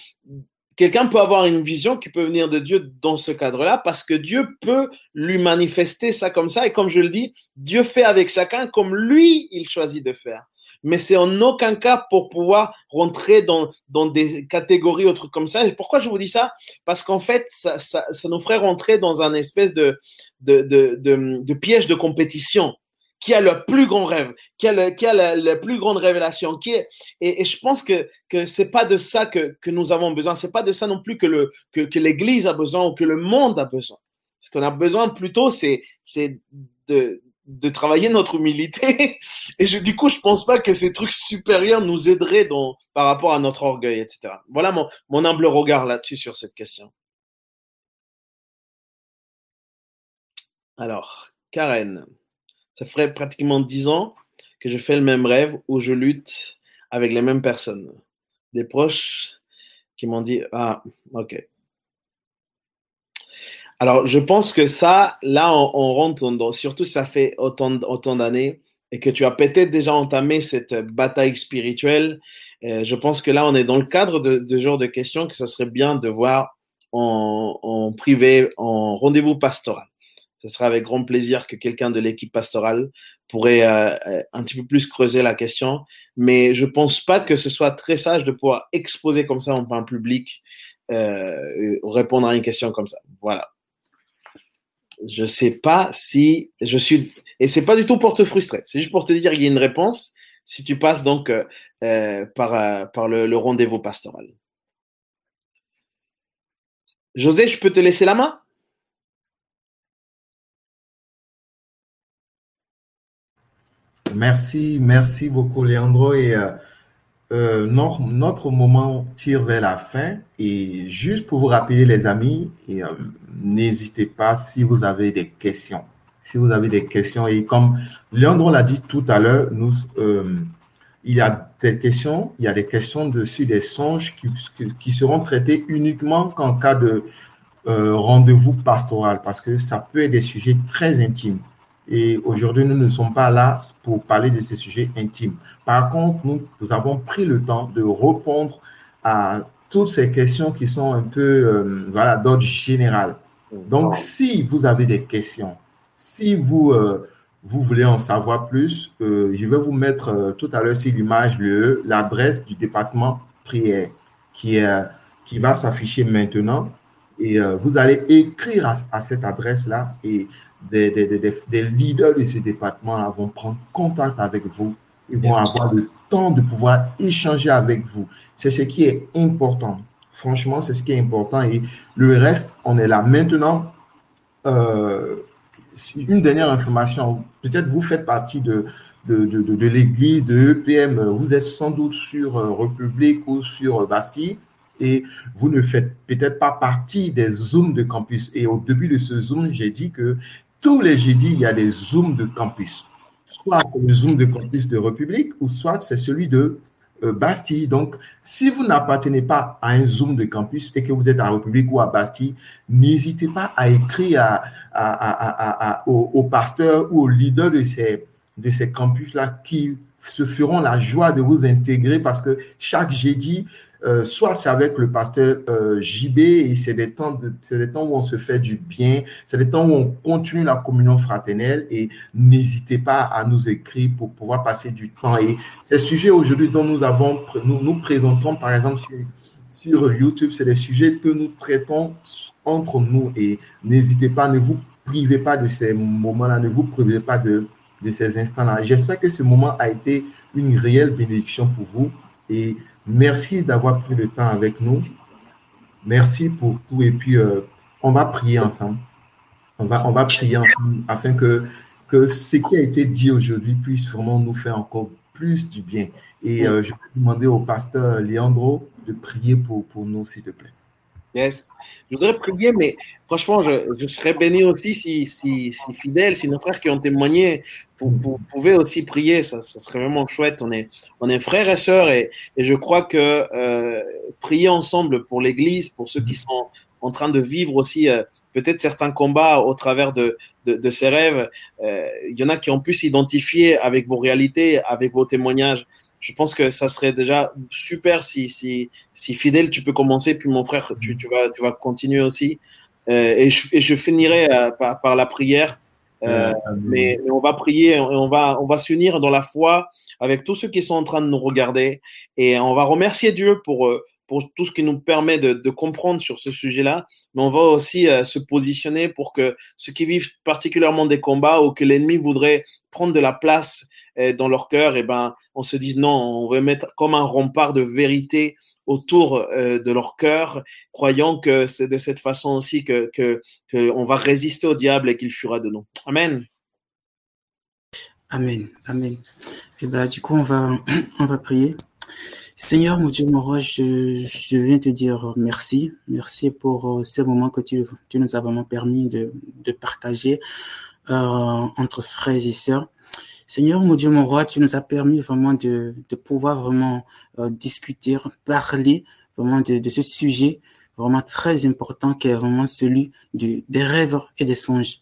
quelqu'un peut avoir une vision qui peut venir de Dieu dans ce cadre-là parce que Dieu peut lui manifester ça comme ça. Et comme je le dis, Dieu fait avec chacun comme lui, il choisit de faire. Mais c'est en aucun cas pour pouvoir rentrer dans, dans des catégories ou trucs comme ça. Et pourquoi je vous dis ça? Parce qu'en fait, ça, ça, nous ferait rentrer dans un espèce de, de, de, de, de piège de compétition qui a le plus grand rêve, qui a, le, qui a la, plus grande révélation, qui est, et, et je pense que que c'est pas de ça que, que nous avons besoin, c'est pas de ça non plus que le que, que l'Église a besoin ou que le monde a besoin. Ce qu'on a besoin plutôt, c'est c'est de de travailler notre humilité. Et je, du coup, je pense pas que ces trucs supérieurs nous aideraient dans, par rapport à notre orgueil, etc. Voilà mon, mon humble regard là-dessus sur cette question. Alors, Karen. Ça ferait pratiquement dix ans que je fais le même rêve où je lutte avec les mêmes personnes. Des proches qui m'ont dit Ah, ok. Alors, je pense que ça, là, on, rentre dans, surtout ça fait autant, d'années et que tu as peut-être déjà entamé cette bataille spirituelle. Euh, je pense que là, on est dans le cadre de, de genre de questions que ça serait bien de voir en privé, en rendez-vous pastoral ce sera avec grand plaisir que quelqu'un de l'équipe pastorale pourrait euh, euh, un petit peu plus creuser la question. Mais je pense pas que ce soit très sage de pouvoir exposer comme ça en plein public, euh, répondre à une question comme ça. Voilà. Je sais pas si je suis et c'est pas du tout pour te frustrer. C'est juste pour te dire qu'il y a une réponse si tu passes donc euh, par par le rendez-vous pastoral. José, je peux te laisser la main? Merci, merci beaucoup, Leandro. Et euh, euh, notre, moment tire vers la fin. Et juste pour vous rappeler, les amis, euh, n'hésitez pas si vous avez des questions. Si vous avez des questions, et comme Leandro l'a dit tout à l'heure, nous, il y a des questions, il y a des questions dessus des songes qui, seront traitées uniquement qu'en cas de rendez-vous pastoral, parce que ça peut être des sujets très intimes. Et aujourd'hui, nous ne sommes pas là pour parler de ces sujets intimes. Par contre, nous, nous avons pris le temps de répondre à toutes ces questions qui sont un peu euh, voilà, d'ordre général. Donc, si vous avez des questions, si vous, euh, vous voulez en savoir plus, euh, je vais vous mettre tout à l'heure sur l'image l'adresse du département prière qui, est, qui va s'afficher maintenant. Et vous allez écrire à, à cette adresse-là et des, des, des, des, leaders de ce département vont prendre contact avec vous. Ils vont avoir le temps de pouvoir échanger avec vous. C'est ce qui est important. Franchement, c'est ce qui est important. Et le reste, on est là. Maintenant, euh, une dernière information. Peut-être vous faites partie de, de, de, de, l'église, de EPM. Vous êtes sans doute sur euh, République ou sur Bastille et vous ne faites peut-être pas partie des Zooms de campus. Et au début de ce Zoom, j'ai dit que tous les jeudis, il y a des Zooms de campus. Soit c'est le Zoom de campus de République, ou soit c'est celui de euh, Bastille. Donc, si vous n'appartenez pas à un Zoom de campus et que vous êtes à République ou à Bastille, n'hésitez pas à écrire à, à, à, aux, pasteurs ou aux leaders de ces, de ces campus-là qui se feront la joie de vous intégrer parce que chaque jeudi, euh, soit c'est avec le pasteur euh, JB et c'est des temps c'est des temps où on se fait du bien, c'est des temps où on continue la communion fraternelle et n'hésitez pas à nous écrire pour pouvoir passer du temps. Et ces sujets aujourd'hui dont nous avons, nous, nous présentons par exemple sur, sur YouTube, c'est des sujets que nous traitons entre nous et n'hésitez pas, ne vous privez pas de ces moments-là, ne vous privez pas de, de ces instants-là. J'espère que ce moment a été une réelle bénédiction pour vous et Merci d'avoir pris le temps avec nous. Merci pour tout. Et puis, euh, on va prier ensemble. On va, prier ensemble afin que, que ce qui a été dit aujourd'hui puisse vraiment nous faire encore plus du bien. Et euh, je vais demander au pasteur Leandro de prier pour, pour nous, s'il te plaît. Yes. Je voudrais prier, mais franchement, je, serais béni aussi si, si, si fidèles, si nos frères qui ont témoigné vous, pouvez aussi prier, ça, ça, serait vraiment chouette. On est, on est frères et sœurs et, et je crois que euh, prier ensemble pour l'Église, pour ceux qui sont en train de vivre aussi euh, peut-être certains combats au travers de, de, de ces rêves, euh, il y en a qui ont pu s'identifier avec vos réalités, avec vos témoignages. Je pense que ça serait déjà super si, si, si fidèle tu peux commencer, puis mon frère, tu, tu, vas, tu vas continuer aussi. Euh, et, je, et je finirai euh, par, par la prière. Euh, mais, on va prier, on va, on va s'unir dans la foi avec tous ceux qui sont en train de nous regarder et on va remercier Dieu pour, euh, pour tout ce qui nous permet de, de comprendre sur ce sujet-là. Mais on va aussi euh, se positionner pour que ceux qui vivent particulièrement des combats ou que l'ennemi voudrait prendre de la place dans leur cœur, et eh ben, on se dise non, on veut mettre comme un rempart de vérité autour euh, de leur cœur, croyant que c'est de cette façon aussi que, que, on va résister au diable et qu'il fuira de nous. Amen. Amen. Amen. Et eh ben, du coup, on va, on va prier. Seigneur, mon Dieu, mon roi, je, je viens te dire merci. Merci pour euh, ces moments que tu, nous as vraiment permis de, de partager euh, entre frères et sœurs. Seigneur, mon Dieu, mon roi, tu nous as permis vraiment de, de pouvoir vraiment euh, discuter, parler vraiment de, de, ce sujet vraiment très important qui est vraiment celui du, des rêves et des songes.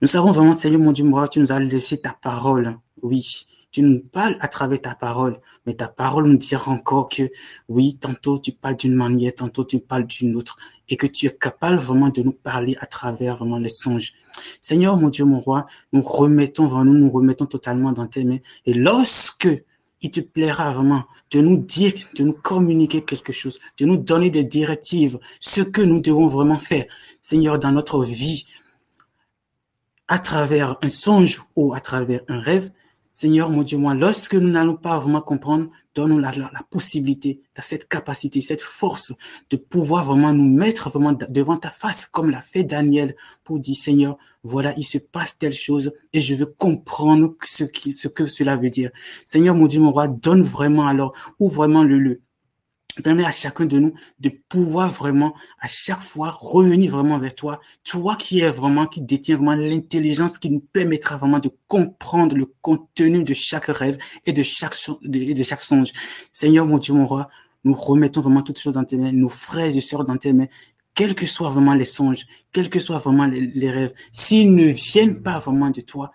Nous savons vraiment, Seigneur, mon Dieu, mon roi, tu nous as laissé ta parole. Oui, tu nous parles à travers ta parole, mais ta parole nous dira encore que oui, tantôt tu parles d'une manière, tantôt tu parles d'une autre, et que tu es capable vraiment de nous parler à travers vraiment les songes. Seigneur, mon Dieu, mon roi, nous remettons vraiment, nous nous remettons totalement dans tes mains. Et lorsque il te plaira vraiment de nous dire, de nous communiquer quelque chose, de nous donner des directives, ce que nous devons vraiment faire, Seigneur, dans notre vie, à travers un songe ou à travers un rêve, Seigneur, mon Dieu, moi, lorsque nous n'allons pas vraiment comprendre, donne-nous la, la, possibilité, cette capacité, cette force de pouvoir vraiment nous mettre vraiment devant ta face, comme l'a fait Daniel, pour dire, Seigneur, voilà, il se passe telle chose et je veux comprendre ce, qui, ce que cela veut dire. Seigneur, mon Dieu, mon roi, donne vraiment alors, ou vraiment le, le, Permets à chacun de nous de pouvoir vraiment, à chaque fois, revenir vraiment vers toi. Toi qui es vraiment, qui détiens vraiment l'intelligence qui nous permettra vraiment de comprendre le contenu de chaque rêve et de chaque, songe. Seigneur, mon Dieu, mon roi, nous remettons vraiment toutes choses dans tes mains, nos frères et sœurs dans tes mains, quels que soient vraiment les songes, quels que soient vraiment les rêves, s'ils ne viennent pas vraiment de toi,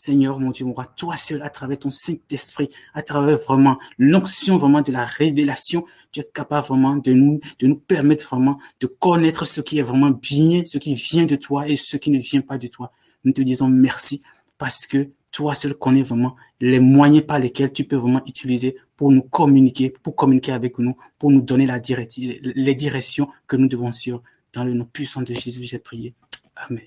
Seigneur, mon Dieu, mon roi, toi seul, à travers ton Saint-Esprit, à travers vraiment l'onction vraiment de la révélation, tu es capable vraiment de nous, de nous permettre vraiment de connaître ce qui est vraiment bien, ce qui vient de toi et ce qui ne vient pas de toi. Nous te disons merci parce que toi seul connais vraiment les moyens par lesquels tu peux vraiment utiliser pour nous communiquer, pour communiquer avec nous, pour nous donner les directions que nous devons suivre. Dans le nom puissant de Jésus, j'ai prié. Amen.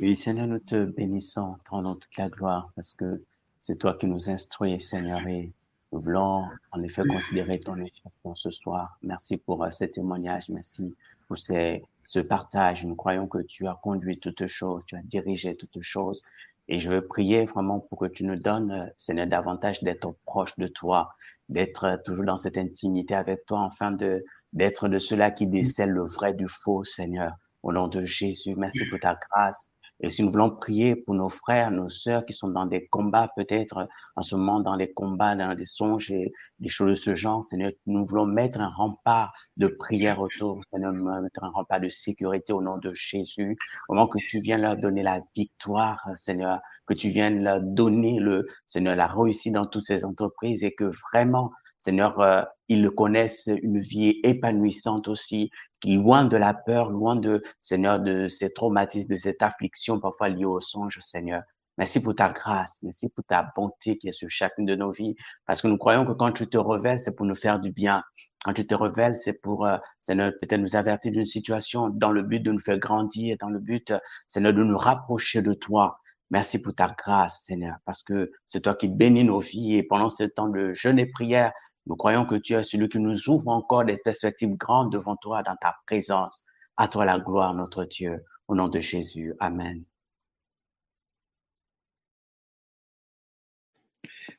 Oui, Seigneur, nous te bénissons, te rendons toute la gloire parce que c'est toi qui nous instruis, Seigneur, et nous voulons en effet considérer ton instruction ce soir. Merci pour euh, ce témoignage, merci pour ces, ce partage. Nous croyons que tu as conduit toutes choses, tu as dirigé toutes choses. Et je veux prier vraiment pour que tu nous donnes, euh, Seigneur, davantage d'être proche de toi, d'être toujours dans cette intimité avec toi, enfin de d'être de ceux-là qui décèlent le vrai du faux, Seigneur. Au nom de Jésus, merci pour ta grâce. Et si nous voulons prier pour nos frères, nos sœurs qui sont dans des combats, peut-être en ce moment dans les combats, dans des songes et des choses de ce genre, Seigneur, nous voulons mettre un rempart de prière autour, Seigneur, mettre un rempart de sécurité au nom de Jésus, au moment que tu viens leur donner la victoire, Seigneur, que tu viennes leur donner le, Seigneur, la réussite dans toutes ces entreprises et que vraiment, Seigneur, euh, ils connaissent une vie épanouissante aussi, qui loin de la peur, loin de, Seigneur, de ces traumatismes, de cette affliction parfois liée au songe, Seigneur. Merci pour ta grâce, merci pour ta bonté qui est sur chacune de nos vies, parce que nous croyons que quand tu te révèles, c'est pour nous faire du bien. Quand tu te révèles, c'est pour, euh, Seigneur, peut-être nous avertir d'une situation dans le but de nous faire grandir, dans le but, Seigneur, de nous rapprocher de toi. Merci pour ta grâce, Seigneur, parce que c'est toi qui bénis nos vies et pendant ce temps de jeûne et prière, nous croyons que tu es celui qui nous ouvre encore des perspectives grandes devant toi dans ta présence. À toi la gloire, notre Dieu, au nom de Jésus. Amen.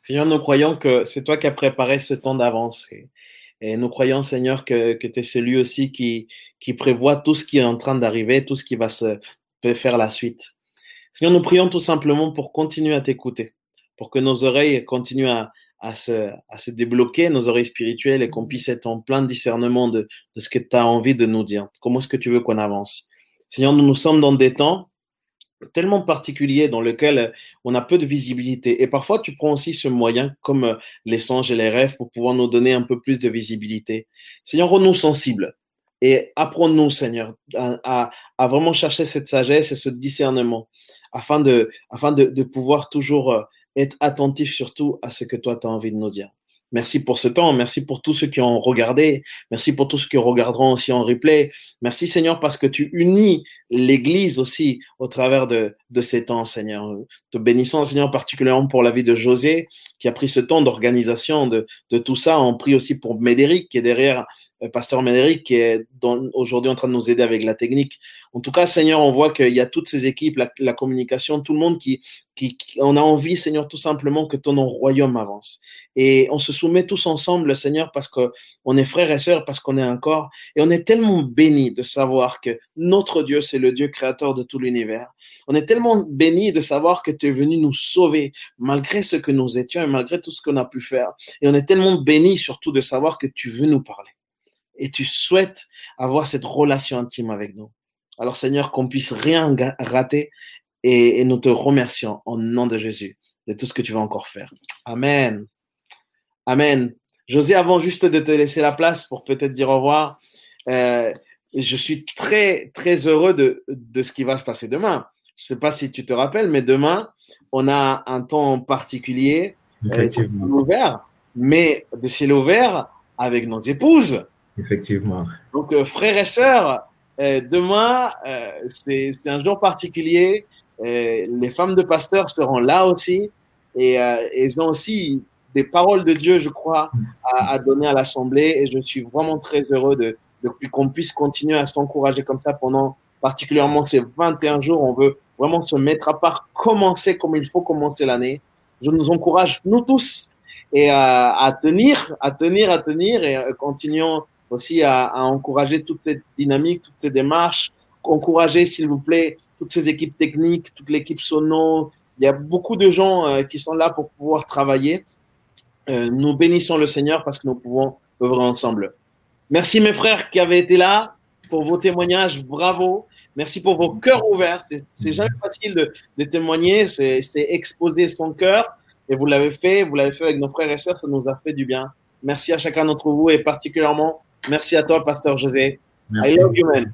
Seigneur, nous croyons que c'est toi qui as préparé ce temps d'avance. Et nous croyons, Seigneur, que, tu es celui aussi qui, prévoit tout ce qui est en train d'arriver, tout ce qui va se faire la suite. Seigneur, nous prions tout simplement pour continuer à t'écouter, pour que nos oreilles continuent à, se, débloquer, nos oreilles spirituelles, et qu'on puisse être en plein discernement de, ce que tu as envie de nous dire. Comment est-ce que tu veux qu'on avance? Seigneur, nous nous sommes dans des temps tellement particuliers dans lesquels on a peu de visibilité. Et parfois, tu prends aussi ce moyen, comme les songes et les rêves, pour pouvoir nous donner un peu plus de visibilité. Seigneur, rends-nous sensibles. Et apprends-nous, Seigneur, à, vraiment chercher cette sagesse et ce discernement afin de, afin de, pouvoir toujours euh, être attentif surtout à ce que toi, tu as envie de nous dire. Merci pour ce temps. Merci pour tous ceux qui ont regardé. Merci pour tous ceux qui regarderont aussi en replay. Merci Seigneur parce que tu unis l'Église aussi au travers de, de ces temps, Seigneur. Te bénissons, Seigneur, particulièrement pour la vie de José qui a pris ce temps d'organisation de, de tout ça. On prie aussi pour Médéric qui est derrière pasteur Médéric, qui est aujourd'hui en train de nous aider avec la technique. En tout cas, Seigneur, on voit qu'il y a toutes ces équipes, la, communication, tout le monde qui, qui, qui, on a envie, Seigneur, tout simplement que ton royaume avance. Et on se soumet tous ensemble, Seigneur, parce qu'on est frères et sœurs, parce qu'on est un corps. Et on est tellement bénis de savoir que notre Dieu, c'est le Dieu créateur de tout l'univers. On est tellement bénis de savoir que tu es venu nous sauver, malgré ce que nous étions et malgré tout ce qu'on a pu faire. Et on est tellement bénis surtout de savoir que tu veux nous parler et tu souhaites avoir cette relation intime avec nous. Alors Seigneur, qu'on puisse rien rater et, et, nous te remercions en nom de Jésus de tout ce que tu vas encore faire. Amen. Amen. José, avant juste de te laisser la place pour peut-être dire au revoir, euh, je suis très, très heureux de, de ce qui va se passer demain. Je ne sais pas si tu te rappelles, mais demain, on a un temps particulier euh, ouvert, mais de ciel ouvert avec nos épouses. Effectivement. Donc, euh, frères et sœurs, euh, demain, euh, c'est un jour particulier. Euh, les femmes de pasteurs seront là aussi. Et elles ont aussi des paroles de Dieu, je crois, à, à donner à l'Assemblée. Et je suis vraiment très heureux de, de qu'on puisse continuer à s'encourager comme ça pendant particulièrement ces 21 jours. On veut vraiment se mettre à part, commencer comme il faut commencer l'année. Je nous encourage, nous tous, et à, tenir, à tenir, à tenir et continuons aussi à, à, encourager toute cette dynamique, toutes ces démarches. Encourager, s'il vous plaît, toutes ces équipes techniques, toute l'équipe Sono. Il y a beaucoup de gens qui sont là pour pouvoir travailler. nous bénissons le Seigneur parce que nous pouvons œuvrer ensemble. Merci mes frères qui avaient été là pour vos témoignages. Bravo. Merci pour vos cœurs ouverts. C'est jamais facile de, de témoigner. C'est exposer son cœur. Et vous l'avez fait. Vous l'avez fait avec nos frères et sœurs. Ça nous a fait du bien. Merci à chacun d'entre vous et particulièrement merci à toi, Pasteur José. Merci. I love you, man.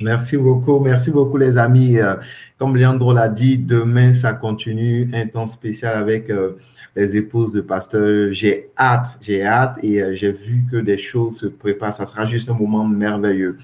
Merci beaucoup, merci beaucoup les amis. Euh, comme Leandro l'a dit, demain ça continue, un temps spécial avec euh, les épouses de pasteur. J'ai hâte, j'ai hâte et euh, j'ai vu que des choses se préparent. Ça sera juste un moment merveilleux.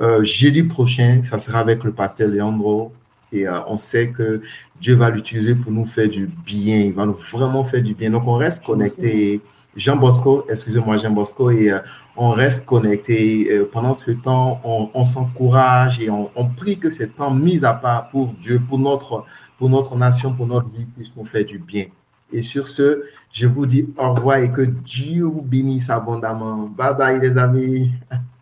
Euh, jeudi prochain, ça sera avec le pasteur Leandro et euh, on sait que Dieu va l'utiliser pour nous faire du bien. Il va nous vraiment faire du bien. Donc on reste connecté. Jean Bosco, excusez-moi Jean Bosco, et on reste connecté. pendant ce temps, on, s'encourage et on, on, prie que ce temps mis à part pour Dieu, pour notre, pour notre nation, pour notre vie, puisse nous faire du bien. Et sur ce, je vous dis au revoir et que Dieu vous bénisse abondamment. Bye bye les amis.